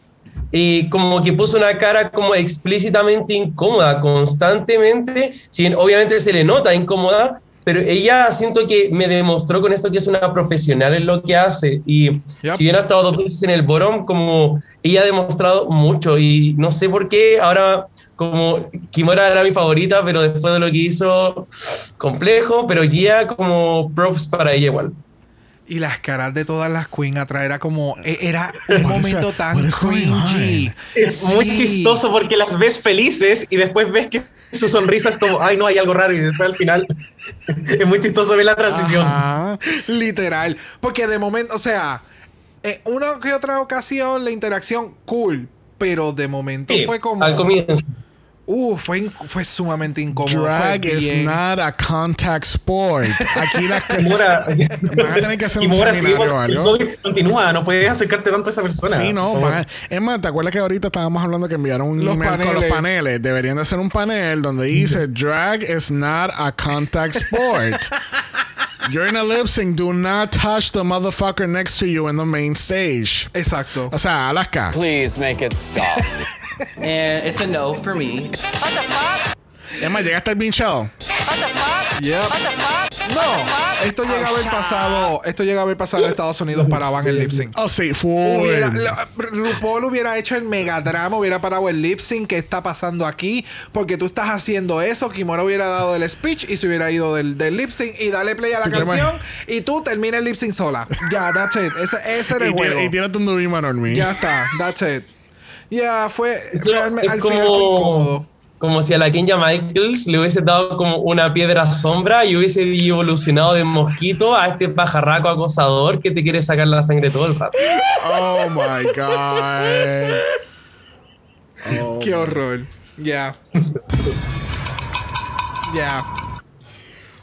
Speaker 4: eh, como que puso una cara como explícitamente incómoda, constantemente, si bien obviamente se le nota incómoda, pero ella siento que me demostró con esto que es una profesional en lo que hace y
Speaker 2: Yep.
Speaker 4: si bien ha estado dos veces en el bottom, como ella ha demostrado mucho y no sé por qué ahora como Kimura era mi favorita, pero después de lo que hizo, complejo, pero guía como props para ella igual.
Speaker 2: Y las caras de todas las queens atrás era como. e- Era un momento tan cringy.
Speaker 3: Es muy
Speaker 2: Sí.
Speaker 3: chistoso porque las ves felices y después ves que su sonrisa es como, ay, no, hay algo raro. Y después al final es muy chistoso ver la transición.
Speaker 1: Ajá.
Speaker 2: Literal. Porque de momento, o sea, en una que otra ocasión la interacción cool. Pero de momento
Speaker 4: Sí,
Speaker 2: fue como.
Speaker 4: Al comienzo.
Speaker 2: Uh, fue, fue sumamente incómodo.
Speaker 1: Drag
Speaker 2: fue
Speaker 1: is
Speaker 2: bien-
Speaker 1: not a contact sport. Aquí las
Speaker 3: Kimura,
Speaker 1: van a tener que hacer un
Speaker 3: Kimura,
Speaker 1: seminario o.
Speaker 3: COVID continúa, no puedes acercarte tanto a esa persona.
Speaker 1: Sí, no, van es más, ¿te acuerdas que ahorita estábamos hablando que enviaron un
Speaker 2: Los
Speaker 1: email con los
Speaker 2: paneles.
Speaker 1: paneles? Deberían de hacer un panel donde dice Drag is not a contact sport. You're in a lip sync, do not touch the motherfucker next to you in the main stage.
Speaker 2: Exacto.
Speaker 1: O sea, Alaska.
Speaker 5: Please make it stop. And it's a no for me.
Speaker 1: Es más, llegaste al Show.
Speaker 2: Yep. No, esto llega a haber pasado. Esto llega a haber pasado en Estados Unidos para van el lip sync.
Speaker 1: Oh, sí.
Speaker 2: Hubiera, lo- RuPaul hubiera hecho el megadrama, hubiera parado el lip sync. ¿Qué está pasando aquí? Porque tú estás haciendo eso. Kimura hubiera dado el speech y se hubiera ido del, del lip sync y dale play a la
Speaker 1: ¿Tú te
Speaker 2: canción. Y tú termina el lip sync sola. Ya, that's it. Ese, ese era el
Speaker 1: y, tira-
Speaker 2: juego.
Speaker 1: y tírate un.
Speaker 2: Ya está, that's it. Ya fue.
Speaker 4: No,
Speaker 2: realmente, final fue incómodo.
Speaker 4: como si a la Kenya Michaels le hubiese dado como una piedra sombra y hubiese evolucionado de mosquito a este pajarraco acosador que te quiere sacar la sangre todo el rato.
Speaker 1: Oh my God. Oh,
Speaker 2: Qué horror. Ya. Ya.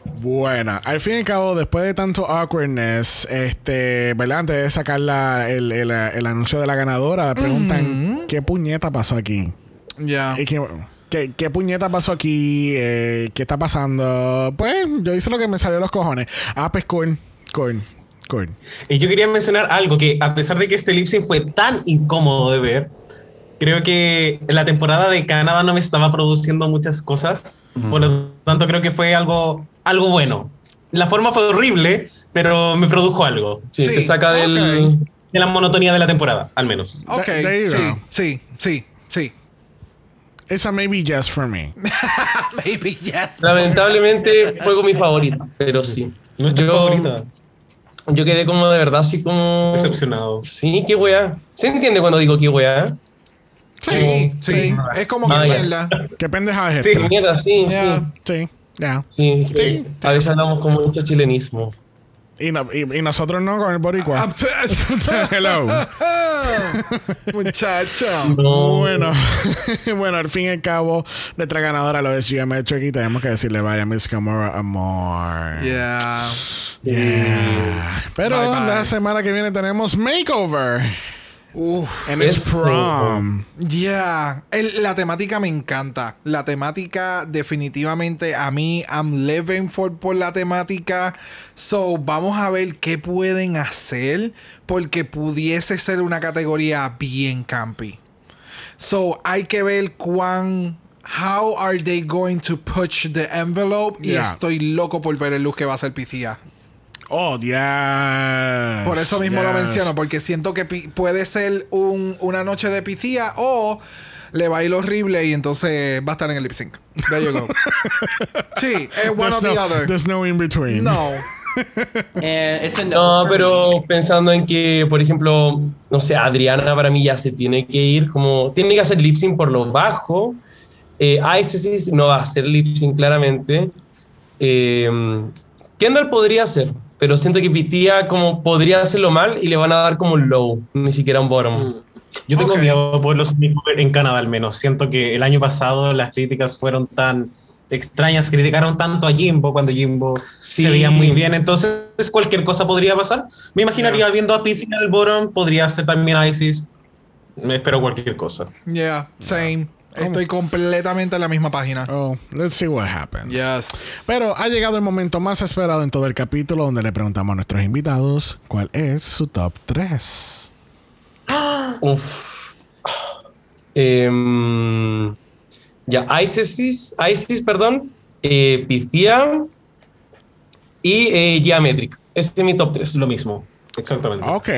Speaker 1: Buena. Al fin y al cabo, después de tanto awkwardness, este, ¿verdad? Antes de sacar la- el, el- el anuncio de la ganadora, preguntan ¿qué puñeta pasó aquí?
Speaker 2: Ya.
Speaker 1: Y que- ¿Qué, qué puñeta pasó aquí? Eh, ¿Qué está pasando? Pues yo hice lo que me salió de los cojones. Ah, pues cool. Cool. Cool.
Speaker 3: Y yo quería mencionar algo que a pesar de que este lip sync fue tan incómodo de ver, creo que la temporada de Canadá no me estaba produciendo muchas cosas, por lo tanto creo que fue algo, algo bueno. La forma fue horrible, pero me produjo algo.
Speaker 4: Sí,
Speaker 2: Sí,
Speaker 4: te saca del.
Speaker 3: De la monotonía de la temporada, al menos.
Speaker 2: Ok, sí, sí, sí, sí.
Speaker 1: It's a maybe just for me.
Speaker 2: Baby, yes.
Speaker 4: Lamentablemente fue con mi favorita, pero sí.
Speaker 3: No es tu
Speaker 4: Yo-
Speaker 3: favorita.
Speaker 4: Yo quedé como de verdad así como.
Speaker 3: Decepcionado.
Speaker 4: Sí, qué weá. ¿Se entiende cuando digo qué weá?
Speaker 2: Sí, sí. Es como que
Speaker 4: Ah, ya.
Speaker 2: mierda.
Speaker 1: ¿Qué pendeja es
Speaker 3: Sí.
Speaker 4: Mierda, sí,
Speaker 2: Yeah.
Speaker 1: Sí, ya.
Speaker 4: sí. Sí,
Speaker 1: Sí.
Speaker 4: A veces hablamos con mucho chilenismo.
Speaker 1: Y, no- y- y nosotros no con el
Speaker 2: Ah,
Speaker 1: boricua. Hello.
Speaker 2: Muchacho.
Speaker 4: No.
Speaker 1: Bueno, bueno, al fin y al cabo, nuestra ganadora lo es Geometric y tenemos que decirle vaya Miss Gamora amor.
Speaker 2: Yeah.
Speaker 1: Yeah. Pero
Speaker 2: Bye, bye.
Speaker 1: la semana que viene tenemos Makeover.
Speaker 2: Uf.
Speaker 1: And it's
Speaker 4: Eso.
Speaker 1: prom.
Speaker 2: Yeah. El- la temática me encanta. La temática definitivamente a mí I'm living for por la temática. So, vamos a ver qué pueden hacer porque pudiese ser una categoría bien campy. So, hay que ver cuán how are they going to push the envelope y
Speaker 1: Yeah.
Speaker 2: estoy loco por ver el look que va a hacer Picia.
Speaker 1: Oh, yes.
Speaker 2: Por eso mismo lo menciono, porque siento que puede ser un- una noche de piscina o le va a ir horrible y entonces va a estar en el lip sync. There you go. sí, es one
Speaker 1: There's
Speaker 2: or the
Speaker 1: no,
Speaker 2: other.
Speaker 1: there's no in between.
Speaker 2: No.
Speaker 5: And it's a no.
Speaker 4: No, pero pensando en que, por ejemplo, no sé, Adriana para mí ya se tiene que ir, como tiene que hacer lip sync por lo bajo. Eh, Isis no va a hacer lip sync claramente. Eh, Kendall podría hacer, pero siento que Pitia como podría hacerlo mal y le van a dar como un low, ni siquiera un bottom.
Speaker 3: Yo tengo
Speaker 2: Ok.
Speaker 3: miedo por los Makeover en Canadá al menos. Siento que el año pasado las críticas fueron tan extrañas, criticaron tanto a Jimbo cuando Jimbo
Speaker 4: Sí.
Speaker 3: se veía muy bien. Entonces cualquier cosa podría pasar. Me imaginaría
Speaker 2: Yeah.
Speaker 3: viendo a en el bottom, podría ser también Isis. Me espero cualquier cosa.
Speaker 2: Yeah, same. Estoy completamente en la misma página.
Speaker 1: Oh, let's see what happens.
Speaker 2: Yes.
Speaker 1: Pero ha llegado el momento más esperado en todo el capítulo donde le preguntamos a nuestros invitados cuál es su top 3.
Speaker 4: Uf. Em, ya, Isis, Isis, perdón, eh, Pythia y eh, Geometric. Ese es mi top 3.
Speaker 3: Lo mismo. Exactamente.
Speaker 1: Ok,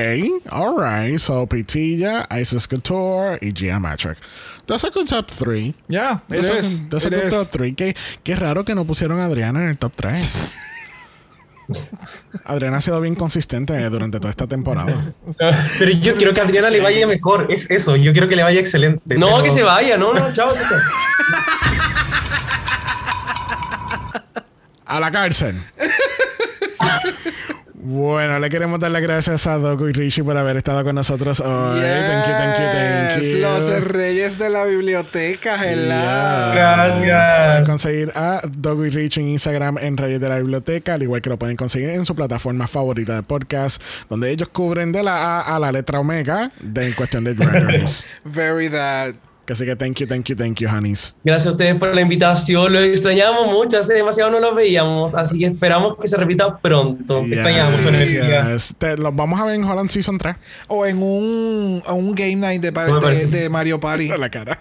Speaker 1: alright. So, Pitilla, Isis Couture y Geometric. That's a good top 3.
Speaker 2: Yeah, it
Speaker 1: That's a,
Speaker 2: is.
Speaker 1: that's a
Speaker 2: It
Speaker 1: good
Speaker 2: is.
Speaker 1: top 3. Qué, qué raro que no pusieron a Adriana en el top 3. Adriana ha sido bien consistente durante toda esta temporada.
Speaker 3: Pero yo quiero que a Adriana le vaya mejor. Es eso. Yo quiero que le vaya excelente.
Speaker 4: No,
Speaker 3: pero-
Speaker 4: que se vaya, no, no, chao. chao.
Speaker 1: A la cárcel. Bueno, le queremos dar las gracias a Doku y Richie por haber estado con nosotros hoy. Thank you, thank you, thank
Speaker 2: Yes,
Speaker 1: you.
Speaker 2: Los reyes de la biblioteca, hello.
Speaker 3: Gracias.
Speaker 1: Pueden conseguir a Dogo y Rich en Instagram en Reyes de la Biblioteca, al igual que lo pueden conseguir en su plataforma favorita de podcast, donde ellos cubren de la A a la letra Omega de en cuestión de Drag.
Speaker 2: Very that.
Speaker 1: Así que thank you, thank you, thank you, honeys.
Speaker 4: Gracias a ustedes por la invitación. Lo extrañamos mucho. Hace demasiado no los veíamos. Así que esperamos que se repita pronto.
Speaker 1: Yes,
Speaker 3: extrañamos su energía.
Speaker 1: yes. Te- los vamos a ver en Holland Season 3.
Speaker 2: O en un, un game night de, Mario Party.
Speaker 1: La cara.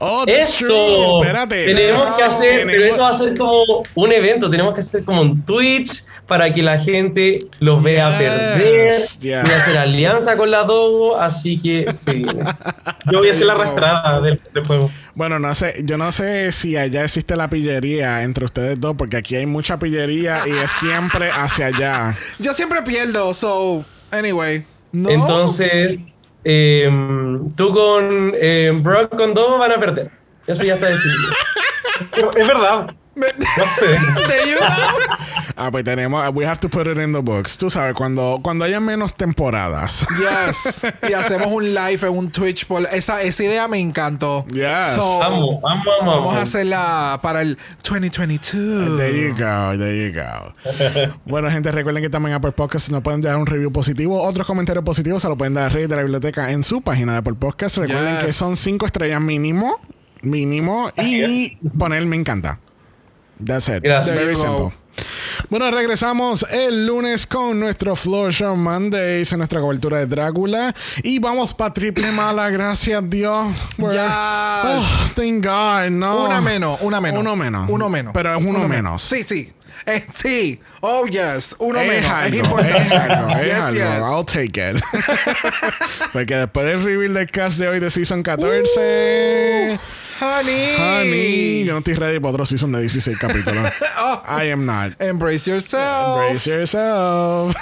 Speaker 1: Oh, that's true.
Speaker 4: Eso.
Speaker 1: Espérate.
Speaker 4: Tenemos que hacer, pero eso va a ser como un evento. Tenemos que hacer como un Twitch para que la gente los vea
Speaker 1: Yes,
Speaker 4: perder. Voy a hacer alianza con la Dogo, así que sí.
Speaker 3: Yo voy a hacer la arrastrada del, del juego.
Speaker 1: Bueno, no sé, yo no sé si allá existe la pillería entre ustedes dos, porque aquí hay mucha pillería y es siempre hacia allá.
Speaker 2: Yo siempre pierdo, so, anyway. No.
Speaker 4: Entonces, eh, tú con eh, Brock con Dogo van a perder. Eso ya está decidido.
Speaker 3: Pero es verdad. No sé.
Speaker 2: There you go.
Speaker 1: Ah, pues tenemos, we have to put it in the books. Tú sabes, cuando, cuando haya menos temporadas.
Speaker 2: Yes. Y hacemos un live en un Twitch. Por, esa, esa idea me encantó.
Speaker 1: Yes.
Speaker 2: So,
Speaker 4: Vamos, vamos, vamos.
Speaker 2: Vamos a hacerla para el 2022.
Speaker 1: There you go, there you go. bueno, gente, recuerden que también Apple Podcast nos pueden dar un review positivo. Otros comentarios positivos se lo pueden dar a Reyes de la Biblioteca en su página de Apple Podcast. Recuerden
Speaker 2: Yes.
Speaker 1: que son cinco estrellas mínimo. Mínimo. Y poner me encanta. That's it.
Speaker 4: Gracias.
Speaker 1: Very simple. Bueno, regresamos el lunes con nuestro Floor Show Mondays en nuestra cobertura de Drácula. Y vamos para triple mala, gracias Dios.
Speaker 2: Ya.
Speaker 1: Oh, thank God, no.
Speaker 2: Una menos, una menos.
Speaker 1: Uno menos.
Speaker 2: Uno menos.
Speaker 1: Pero es uno, menos.
Speaker 2: Sí, sí. Eh, sí. Oh, yes. Uno
Speaker 1: es
Speaker 2: menos.
Speaker 1: algo,
Speaker 2: es importante.
Speaker 1: es algo, es
Speaker 2: Yes,
Speaker 1: algo.
Speaker 2: yes.
Speaker 1: I'll take it. Porque después del reveal del cast de hoy de Season 14...
Speaker 2: Honey.
Speaker 1: Honey, yo no estoy ready para otro season de 16 capítulos.
Speaker 2: Oh.
Speaker 1: I am not.
Speaker 2: Embrace yourself.
Speaker 1: Brace yourself.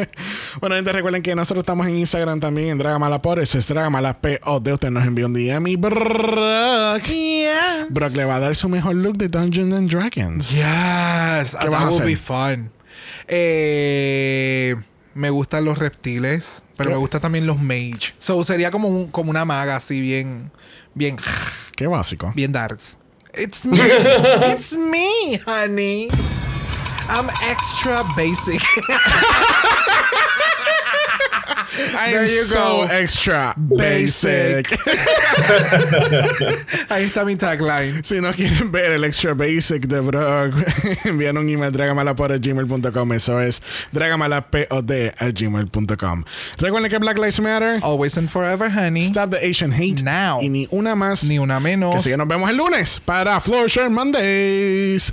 Speaker 1: bueno, gente, recuerden que nosotros estamos en Instagram también, en Dragamala por eso es Dragamala POD. Usted nos envió un DM y Brock.
Speaker 2: Yes.
Speaker 1: Brock le va a dar su mejor look de Dungeons and Dragons.
Speaker 2: Yes.
Speaker 1: ¿Qué
Speaker 2: That will be fun. Eh, me gustan los reptiles, pero
Speaker 1: ¿Qué?
Speaker 2: me gustan también los mage. So sería como, un- como una maga así bien, bien,
Speaker 1: Qué básico.
Speaker 2: bien darks. It's me. It's me, honey. I'm extra basic.
Speaker 1: I
Speaker 2: There
Speaker 1: am
Speaker 2: you
Speaker 1: so
Speaker 2: go.
Speaker 1: extra basic.
Speaker 2: Basic. Ahí está mi tagline.
Speaker 1: si no quieren ver el extra basic de Brock, envían un email dragamalapod.gmail.com. Eso es dragamalapod.gmail.com. Recuerden que Black Lives Matter.
Speaker 2: Always and forever, honey.
Speaker 1: Stop the Asian hate.
Speaker 2: Now.
Speaker 1: Y ni una más.
Speaker 2: Ni una menos.
Speaker 1: Así que nos vemos el lunes para Floor Share Mondays.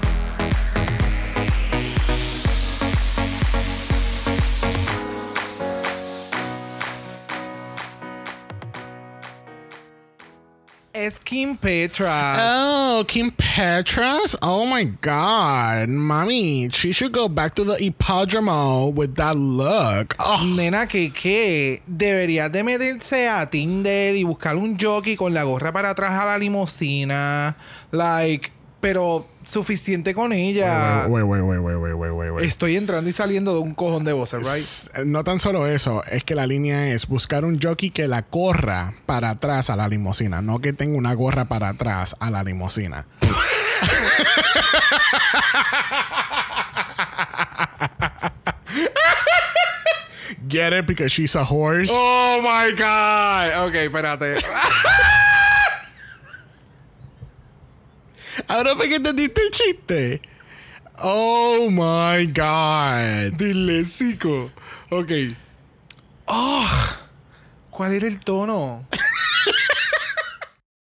Speaker 2: Es Kim Petra.
Speaker 1: Oh, Kim Petras? Oh my god. Mommy, she should go back to the hippodrome with that look. Oh,
Speaker 2: Nena, que qué? Deberías de meterse a Tinder y buscar un jockey con la gorra para atrás a la limusina. Like, pero suficiente con ella.
Speaker 1: wait, wait, wait.
Speaker 2: Estoy entrando y saliendo de un cojón de voces, right?
Speaker 1: No tan solo eso, es que la línea es buscar un jockey que la corra para atrás a la limusina, no que tenga una gorra para atrás a la limusina. Get it because she's a horse.
Speaker 2: Oh my God. Ok, espérate.
Speaker 1: Ahora fue que entendiste el chiste. Oh my god.
Speaker 2: Dilésico. Ok. Oh, ¿Cuál era el tono?